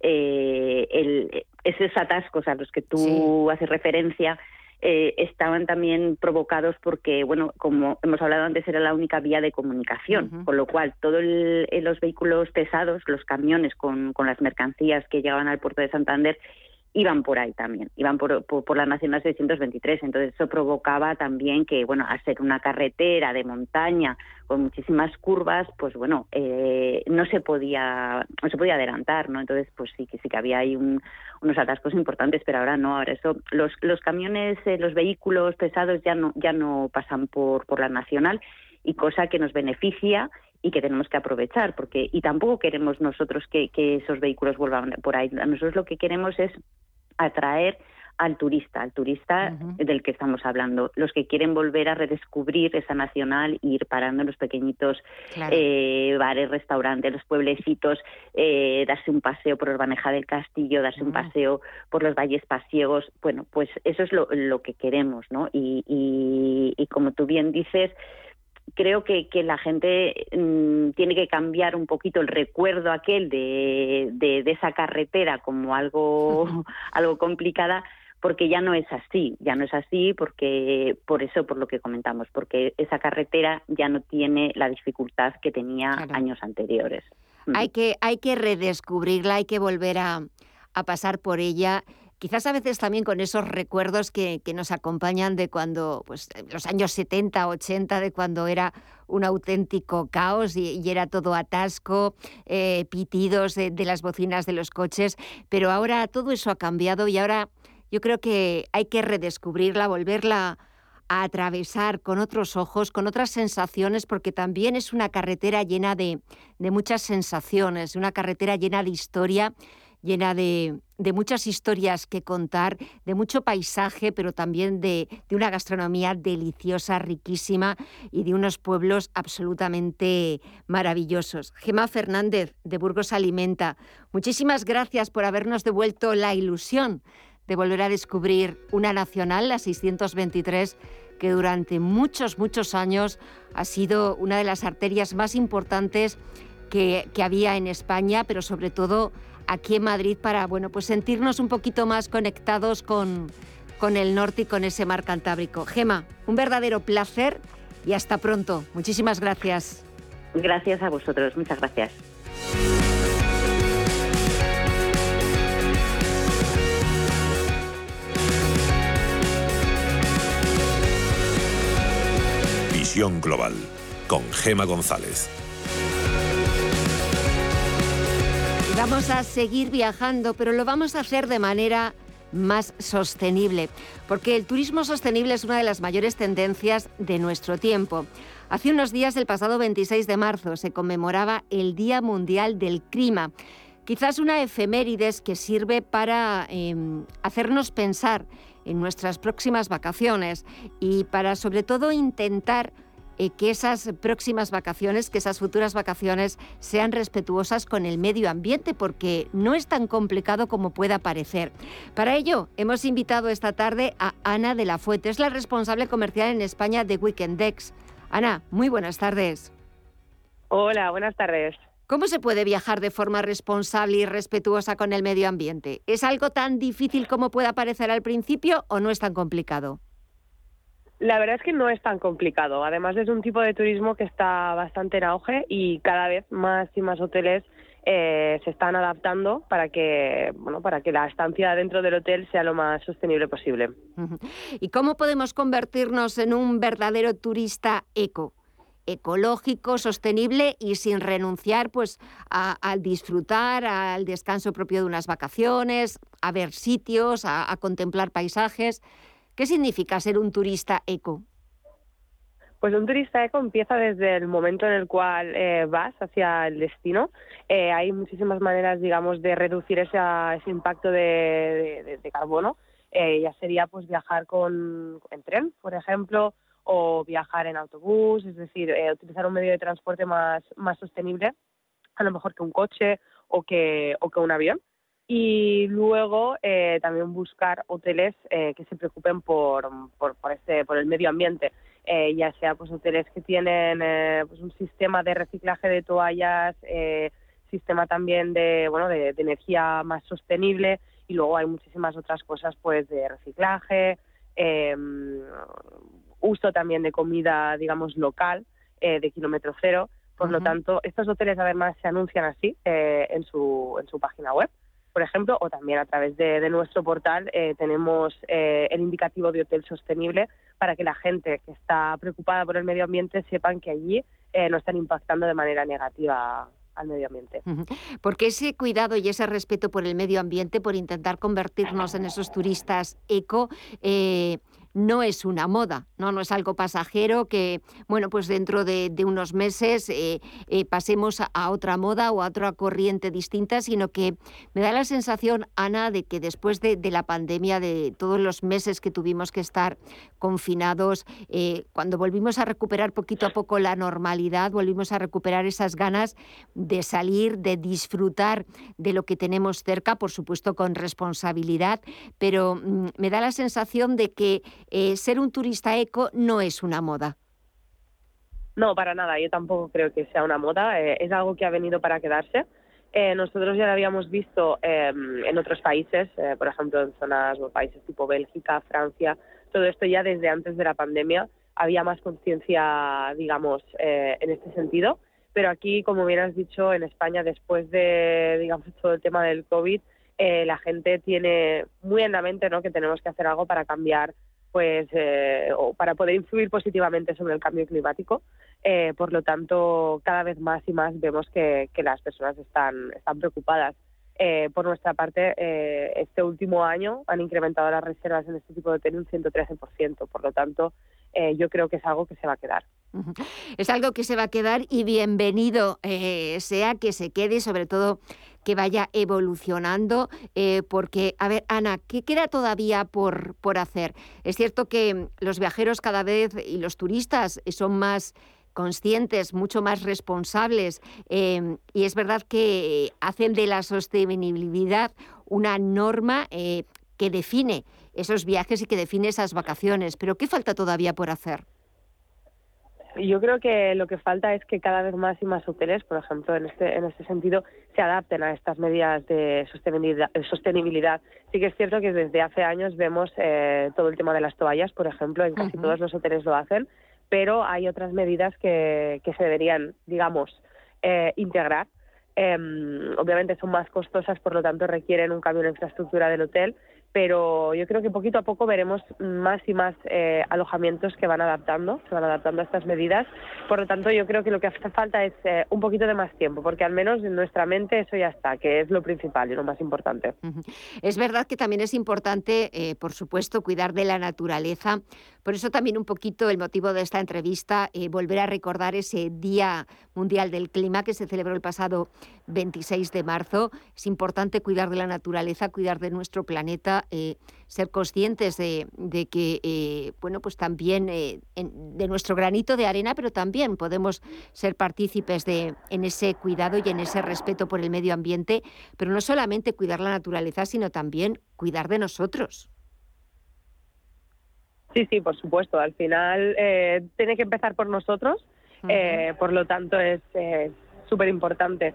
eh, el, esos atascos a los que tú haces referencia eh, estaban también provocados porque, bueno, como hemos hablado antes, era la única vía de comunicación, con lo cual todos los vehículos pesados, los camiones con, con las mercancías que llegaban al puerto de Santander, iban por ahí también, iban por, por, la Nacional 623. Entonces eso provocaba también que, bueno, al ser una carretera de montaña con muchísimas curvas, pues bueno, eh, no se podía no se podía adelantar, ¿no? Entonces, pues sí que sí que había ahí unos atascos importantes, pero ahora no. Ahora eso, los, los camiones, eh, los vehículos pesados ya no ya no pasan por por la Nacional y cosa que nos beneficia y que tenemos que aprovechar porque y tampoco queremos nosotros que, que esos vehículos vuelvan por ahí. Nosotros lo que queremos es atraer al turista, al turista del que estamos hablando, los que quieren volver a redescubrir esa nacional e ir parando en los pequeñitos eh, bares, restaurantes, los pueblecitos, eh, darse un paseo por Urbaneja del Castillo, darse un paseo por los valles pasiegos, bueno, pues eso es lo, que queremos, ¿no? Y, y como tú bien dices, creo que, que la gente mm, tiene que cambiar un poquito el recuerdo aquel de, de, esa carretera como algo, algo complicada porque ya no es así, ya no es así porque por eso, por lo que comentamos, porque esa carretera ya no tiene la dificultad que tenía años anteriores. Hay que, hay que redescubrirla, hay que volver a, a pasar por ella quizás a veces también con esos recuerdos que, nos acompañan de cuando, pues los años 70, 80, de cuando era un auténtico caos y, era todo atasco, eh, pitidos de, las bocinas de los coches, pero ahora todo eso ha cambiado y ahora yo creo que hay que redescubrirla, volverla a atravesar con otros ojos, con otras sensaciones, porque también es una carretera llena de, de muchas sensaciones, una carretera llena de historia llena de, muchas historias que contar, de mucho paisaje, pero también de, una gastronomía deliciosa, riquísima y de unos pueblos absolutamente maravillosos. Gemma Fernández, de Burgos Alimenta, muchísimas gracias por habernos devuelto la ilusión de volver a descubrir una nacional, la 623, que durante muchos, muchos años ha sido una de las arterias más importantes que, que había en España, pero sobre todo aquí en Madrid para bueno, pues sentirnos un poquito más conectados con, con el norte y con ese mar Cantábrico. Gema, un verdadero placer y hasta pronto. Muchísimas gracias. Gracias a vosotros, muchas gracias. Visión Global con Gema González. Vamos a seguir viajando, pero lo vamos a hacer de manera más sostenible, porque el turismo sostenible es una de las mayores tendencias de nuestro tiempo. Hace unos días, el pasado 26 de marzo, se conmemoraba el Día Mundial del Clima. Quizás una efemérides que sirve para em, hacernos pensar en nuestras próximas vacaciones y para sobre todo intentar eh, que esas próximas vacaciones, que esas futuras vacaciones sean respetuosas con el medio ambiente, porque no es tan complicado como pueda parecer. Para ello, hemos invitado esta tarde a Ana de la Fuente, es la responsable comercial en España de Weekendex. Ana, muy buenas tardes. Hola, buenas tardes. ¿Cómo se puede viajar de forma responsable y respetuosa con el medio ambiente? ¿Es algo tan difícil como pueda parecer al principio o no es tan complicado? La verdad es que no es tan complicado. Además es un tipo de turismo que está bastante en auge y cada vez más y más hoteles eh, se están adaptando para que bueno para que la estancia dentro del hotel sea lo más sostenible posible. ¿Y cómo podemos convertirnos en un verdadero turista eco? ecológico, sostenible y sin renunciar pues al disfrutar, al descanso propio de unas vacaciones, a ver sitios, a contemplar paisajes. ¿Qué significa ser un turista eco? Pues un turista eco empieza desde el momento en el cual eh, vas hacia el destino. Eh, hay muchísimas maneras, digamos, de reducir ese, impacto de, carbono. Eh, ya sería pues viajar con, en tren, por ejemplo, o viajar en autobús, es decir, utilizar un medio de transporte más, más sostenible, a lo mejor que un coche o que, o que un avión y luego eh, también buscar hoteles eh, que se preocupen por, por, por, este, por el medio ambiente, eh, ya sea pues hoteles que tienen pues un sistema de reciclaje de toallas, sistema también de, bueno, de, energía más sostenible y luego hay muchísimas otras cosas pues de reciclaje, em, uso también de comida, digamos, local, de kilómetro cero. Por lo tanto, estos hoteles además se anuncian así en, su, en su página web por ejemplo, o también a través de, nuestro portal eh, tenemos eh, el indicativo de hotel sostenible para que la gente que está preocupada por el medio ambiente sepan que allí eh, no están impactando de manera negativa al medio ambiente. Porque ese cuidado y ese respeto por el medio ambiente, por intentar convertirnos en esos turistas eco, no es una moda, ¿no? no es algo pasajero que, bueno, pues dentro de, unos meses eh, eh, pasemos a, otra moda o a otra corriente distinta, sino que me da la sensación, Ana, de que después de, la pandemia, de todos los meses que tuvimos que estar confinados, eh, cuando volvimos a recuperar poquito a poco la normalidad, volvimos a recuperar esas ganas de salir, de disfrutar de lo que tenemos cerca, por supuesto con responsabilidad, pero mm, me da la sensación de que eh, ser un turista eco no es una moda. No, para nada. Yo tampoco creo que sea una moda. Eh, es algo que ha venido para quedarse. Eh, nosotros ya lo habíamos visto em, en otros países, por ejemplo, en zonas o países tipo Bélgica, Francia. Todo esto ya desde antes de la pandemia había más conciencia, digamos, en este sentido. Pero aquí, como bien has dicho, en España, después de, digamos, todo el tema del COVID, la gente tiene muy en la mente ¿no? que tenemos que hacer algo para cambiar pues eh, o para poder influir positivamente sobre el cambio climático. Eh, por lo tanto, cada vez más y más vemos que, las personas están, están preocupadas. Eh, por nuestra parte, este último año han incrementado las reservas en este tipo de hotel un 113%. Por lo tanto, yo creo que es algo que se va a quedar. Es algo que se va a quedar y bienvenido sea que se quede, sobre todo que vaya evolucionando, eh, porque, a ver, Ana, ¿qué queda todavía por, por hacer? Es cierto que los viajeros cada vez y los turistas son más conscientes, mucho más responsables, em, y es verdad que hacen de la sostenibilidad una norma eh, que define esos viajes y que define esas vacaciones. Pero ¿qué falta todavía por hacer? Yo creo que lo que falta es que cada vez más y más hoteles, por ejemplo, en este, en este sentido, se adapten a estas medidas de sostenibilidad. Sí que es cierto que desde hace años vemos eh, todo el tema de las toallas, por ejemplo, en casi todos los hoteles lo hacen, pero hay otras medidas que, que se deberían, digamos, eh, integrar. Em, obviamente son más costosas, por lo tanto requieren un cambio en la infraestructura del hotel, pero yo creo que poquito a poco veremos más y más eh, alojamientos que van adaptando, se van adaptando a estas medidas. Por lo tanto, yo creo que lo que hace falta es eh, un poquito de más tiempo, porque al menos en nuestra mente eso ya está, que es lo principal y lo más importante. Es verdad que también es importante, eh, por supuesto, cuidar de la naturaleza. Por eso también un poquito el motivo de esta entrevista, volver a recordar ese Día Mundial del Clima que se celebró el pasado 26 de marzo. Es importante cuidar de la naturaleza, cuidar de nuestro planeta eh, ser conscientes de, que, eh, bueno, pues también eh, de nuestro granito de arena, pero también podemos ser partícipes de, en ese cuidado y en ese respeto por el medio ambiente, pero no solamente cuidar la naturaleza, sino también cuidar de nosotros. Sí, sí, por supuesto. Al final tiene que empezar por nosotros. por lo tanto, es súper importante.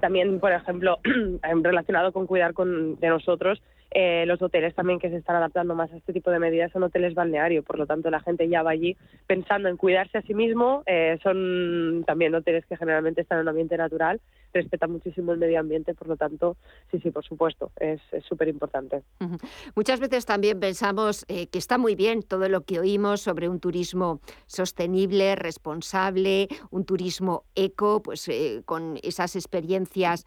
también, por ejemplo, relacionado con cuidar con, de nosotros, eh, los hoteles también que se están adaptando más a este tipo de medidas son hoteles balneario, por lo tanto la gente ya va allí pensando en cuidarse a sí mismo. Eh, son también hoteles que generalmente están en un ambiente natural, respetan muchísimo el medio ambiente, por lo tanto, sí, sí, por supuesto, es súper importante. Muchas veces también pensamos eh, que está muy bien todo lo que oímos sobre un turismo sostenible, responsable, un turismo eco, pues con esas experiencias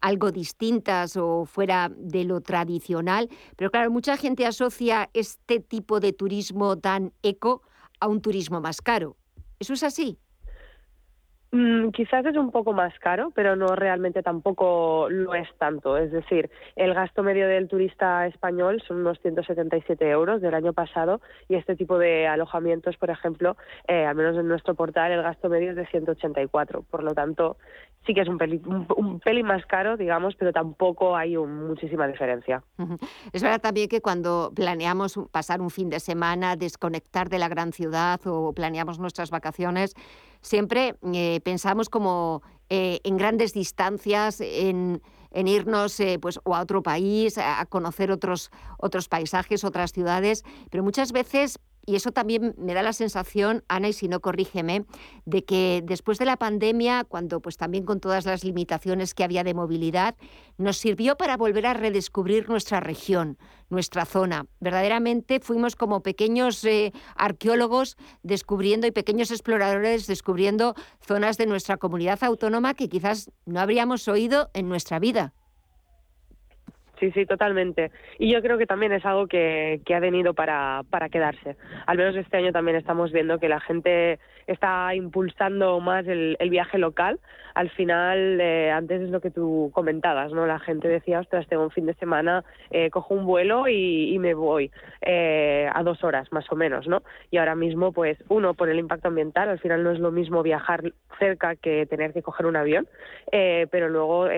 algo distintas o fuera de lo tradicional pero claro, mucha gente asocia este tipo de turismo tan eco a un turismo más caro. ¿Eso es así? Mm, quizás es un poco más caro, pero no realmente tampoco lo es tanto. Es decir, el gasto medio del turista español son unos 177 euros del año pasado y este tipo de alojamientos, por ejemplo, eh, al menos en nuestro portal, el gasto medio es de 184. Por lo tanto, sí que es un pelín, un, más caro, digamos, pero tampoco hay muchísima diferencia. Es verdad también que cuando planeamos pasar un fin de semana, desconectar de la gran ciudad o planeamos nuestras vacaciones, siempre eh, pensamos como eh, en grandes distancias, en, irnos eh, pues, o a otro país, a conocer otros, otros paisajes, otras ciudades, pero muchas veces y eso también me da la sensación, Ana, y si no corrígeme, de que después de la pandemia, cuando pues también con todas las limitaciones que había de movilidad, nos sirvió para volver a redescubrir nuestra región, nuestra zona. Verdaderamente fuimos como pequeños eh, arqueólogos descubriendo y pequeños exploradores descubriendo zonas de nuestra comunidad autónoma que quizás no habríamos oído en nuestra vida. Sí, sí, totalmente. Y yo creo que también es algo que, que ha venido para, para quedarse. Al menos este año también estamos viendo que la gente está impulsando más el, el viaje local. Al final, eh, antes es lo que tú comentabas, ¿no? La gente decía, ostras, tengo un fin de semana, eh, cojo un vuelo y, me voy eh, a dos horas más o menos, ¿no? Y ahora mismo, pues, uno, por el impacto ambiental, al final no es lo mismo viajar cerca que tener que coger un avión, pero luego,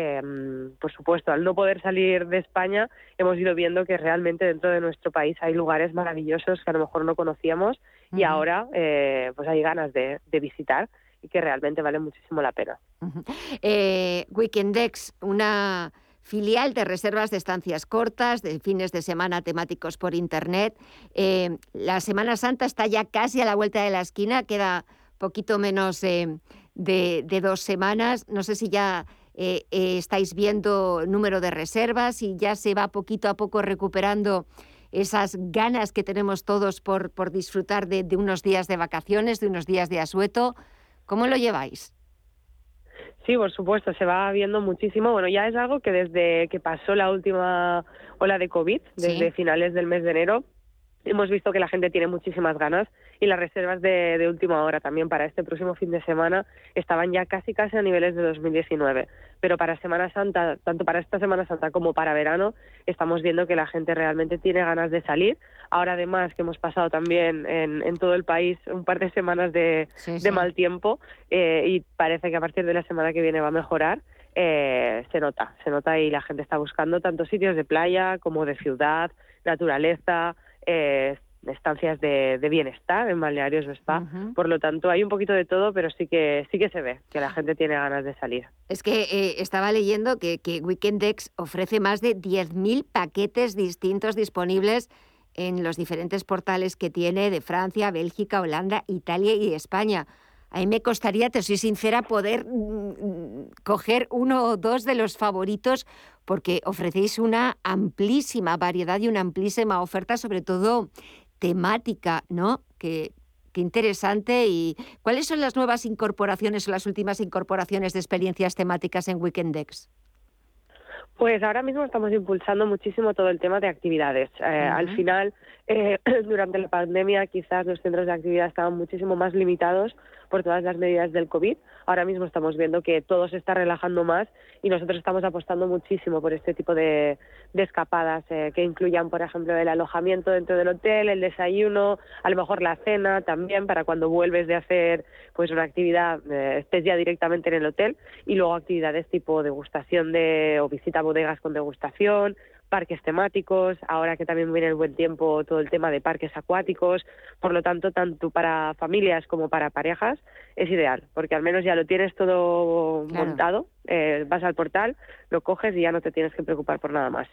por supuesto, al no poder salir de España, hemos ido viendo que realmente dentro de nuestro país hay lugares maravillosos que a lo mejor no conocíamos y ahora eh, pues hay ganas de, visitar y que realmente vale muchísimo la pena. Eh, Weekendex, una filial de reservas de estancias cortas, de fines de semana temáticos por Internet. Eh, la Semana Santa está ya casi a la vuelta de la esquina, queda poquito menos de, dos semanas. No sé si ya estáis viendo número de reservas y ya se va poquito a poco recuperando esas ganas que tenemos todos por, por disfrutar de, unos días de vacaciones, de unos días de asueto. ¿Cómo lo lleváis? Sí, por supuesto, se va viendo muchísimo. Bueno, ya es algo que desde que pasó la última ola de COVID, desde finales del mes de enero, hemos visto que la gente tiene muchísimas ganas y las reservas de, última hora también para este próximo fin de semana estaban ya casi casi a niveles de 2019. Pero para Semana Santa, tanto para esta Semana Santa como para verano, estamos viendo que la gente realmente tiene ganas de salir. Ahora además que hemos pasado también en, todo el país un par de semanas de, mal tiempo eh, y parece que a partir de la semana que viene va a mejorar. Eh, se nota, se nota y la gente está buscando tanto sitios de playa como de ciudad, naturaleza, eh, estancias de, bienestar en balnearios o spa. Por lo tanto, hay un poquito de todo, pero sí que sí que se ve que la gente tiene ganas de salir. Es que eh, estaba leyendo que, que Weekendex ofrece más de 10.000 paquetes distintos disponibles en los diferentes portales que tiene de Francia, Bélgica, Holanda, Italia y España. A mí me costaría, te soy sincera, poder mm, coger uno o dos de los favoritos porque ofrecéis una amplísima variedad y una amplísima oferta, sobre todo temática, ¿no? Que, qué interesante. ¿Y cuáles son las nuevas incorporaciones o las últimas incorporaciones de experiencias temáticas en Weekendex? Pues ahora mismo estamos impulsando muchísimo todo el tema de actividades. Eh, al final, eh, durante la pandemia, quizás los centros de actividad estaban muchísimo más limitados por todas las medidas del COVID. Ahora mismo estamos viendo que todo se está relajando más y nosotros estamos apostando muchísimo por este tipo de, escapadas eh, que incluyan, por ejemplo, el alojamiento dentro del hotel, el desayuno, a lo mejor la cena también para cuando vuelves de hacer pues una actividad eh, estés ya directamente en el hotel y luego actividades tipo degustación de o visita a bodegas con degustación parques temáticos, ahora que también viene el buen tiempo, todo el tema de parques acuáticos, por lo tanto, tanto para familias como para parejas es ideal, porque al menos ya lo tienes todo montado, eh, vas al portal, lo coges y ya no te tienes que preocupar por nada más.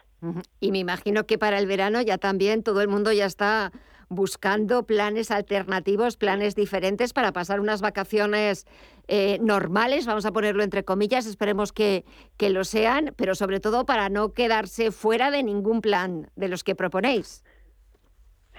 Y me imagino que para el verano ya también todo el mundo ya está buscando planes alternativos, planes diferentes para pasar unas vacaciones eh, normales, vamos a ponerlo entre comillas, esperemos que, que lo sean, pero sobre todo para no quedarse fuera de ningún plan de los que proponéis.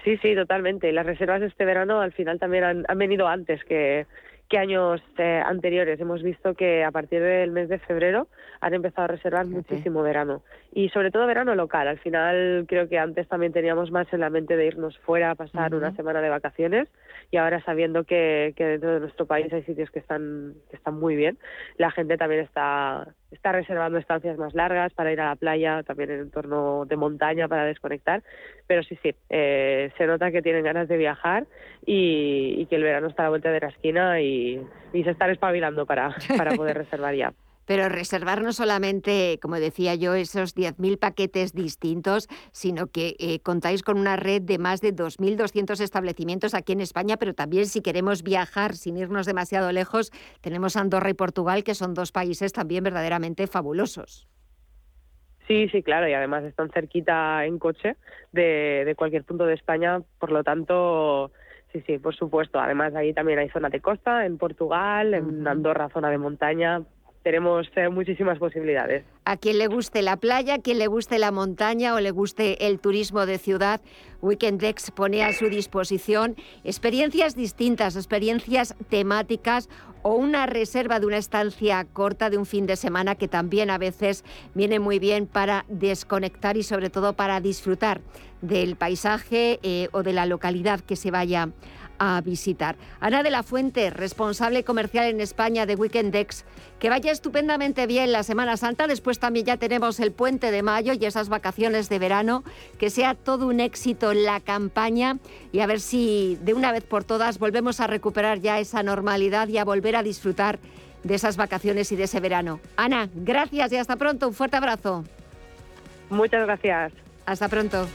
Sí, sí, totalmente. Las reservas de este verano al final también han, han venido antes que, que años eh, anteriores. Hemos visto que a partir del mes de febrero han empezado a reservar muchísimo verano y sobre todo verano local. Al final creo que antes también teníamos más en la mente de irnos fuera a pasar una semana de vacaciones y ahora sabiendo que, que dentro de nuestro país hay sitios que están, que están muy bien, la gente también está, está reservando estancias más largas para ir a la playa, también en entorno de montaña para desconectar. Pero sí, sí, eh, se nota que tienen ganas de viajar y, que el verano está a la vuelta de la esquina y, y se están espabilando para, para poder reservar ya. Pero reservar no solamente, como decía yo, esos 10.000 paquetes distintos, sino que eh, contáis con una red de más de 2.200 establecimientos aquí en España, pero también si queremos viajar sin irnos demasiado lejos, tenemos Andorra y Portugal, que son dos países también verdaderamente fabulosos. Sí, sí, claro, y además están cerquita en coche de, de cualquier punto de España, por lo tanto, sí, sí, por supuesto. Además, ahí también hay zona de costa, en Portugal, en Andorra, zona de montaña, tenemos muchísimas posibilidades. A quien le guste la playa, a quien le guste la montaña o le guste el turismo de ciudad, Weekendex pone a su disposición experiencias distintas, experiencias temáticas o una reserva de una estancia corta de un fin de semana que también a veces viene muy bien para desconectar y sobre todo para disfrutar del paisaje eh, o de la localidad que se vaya a visitar. Ana de la Fuente, responsable comercial en España de Weekendex, que vaya estupendamente bien la Semana Santa, después también ya tenemos el puente de mayo y esas vacaciones de verano, que sea todo un éxito la campaña y a ver si de una vez por todas volvemos a recuperar ya esa normalidad y a volver a disfrutar de esas vacaciones y de ese verano. Ana, gracias y hasta pronto, un fuerte abrazo. Muchas gracias. Hasta pronto.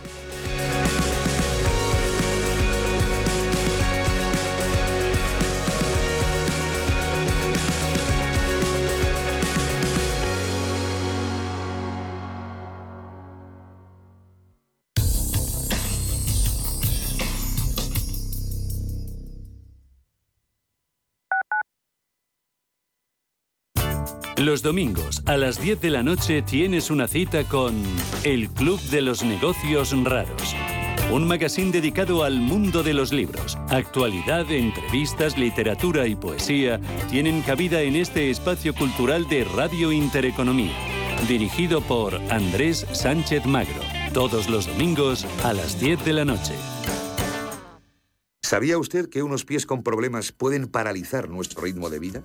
Los domingos a las 10 de la noche tienes una cita con El Club de los Negocios Raros. Un magazine dedicado al mundo de los libros. Actualidad, entrevistas, literatura y poesía tienen cabida en este espacio cultural de Radio Intereconomía. Dirigido por Andrés Sánchez Magro. Todos los domingos a las 10 de la noche. ¿Sabía usted que unos pies con problemas pueden paralizar nuestro ritmo de vida?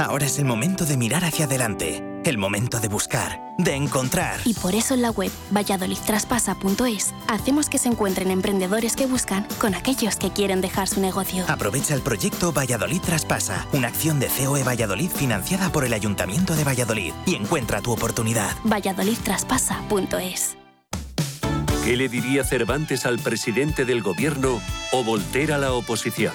Ahora es el momento de mirar hacia adelante el momento de buscar, de encontrar. Y por eso en la web valladolidtraspasa.es hacemos que se encuentren emprendedores que buscan con aquellos que quieren dejar su negocio. Aprovecha el proyecto Valladolid Traspasa, una acción de COE Valladolid financiada por el Ayuntamiento de Valladolid y encuentra tu oportunidad. valladolidtraspasa.es ¿Qué le diría Cervantes al presidente del gobierno o Volter a la oposición?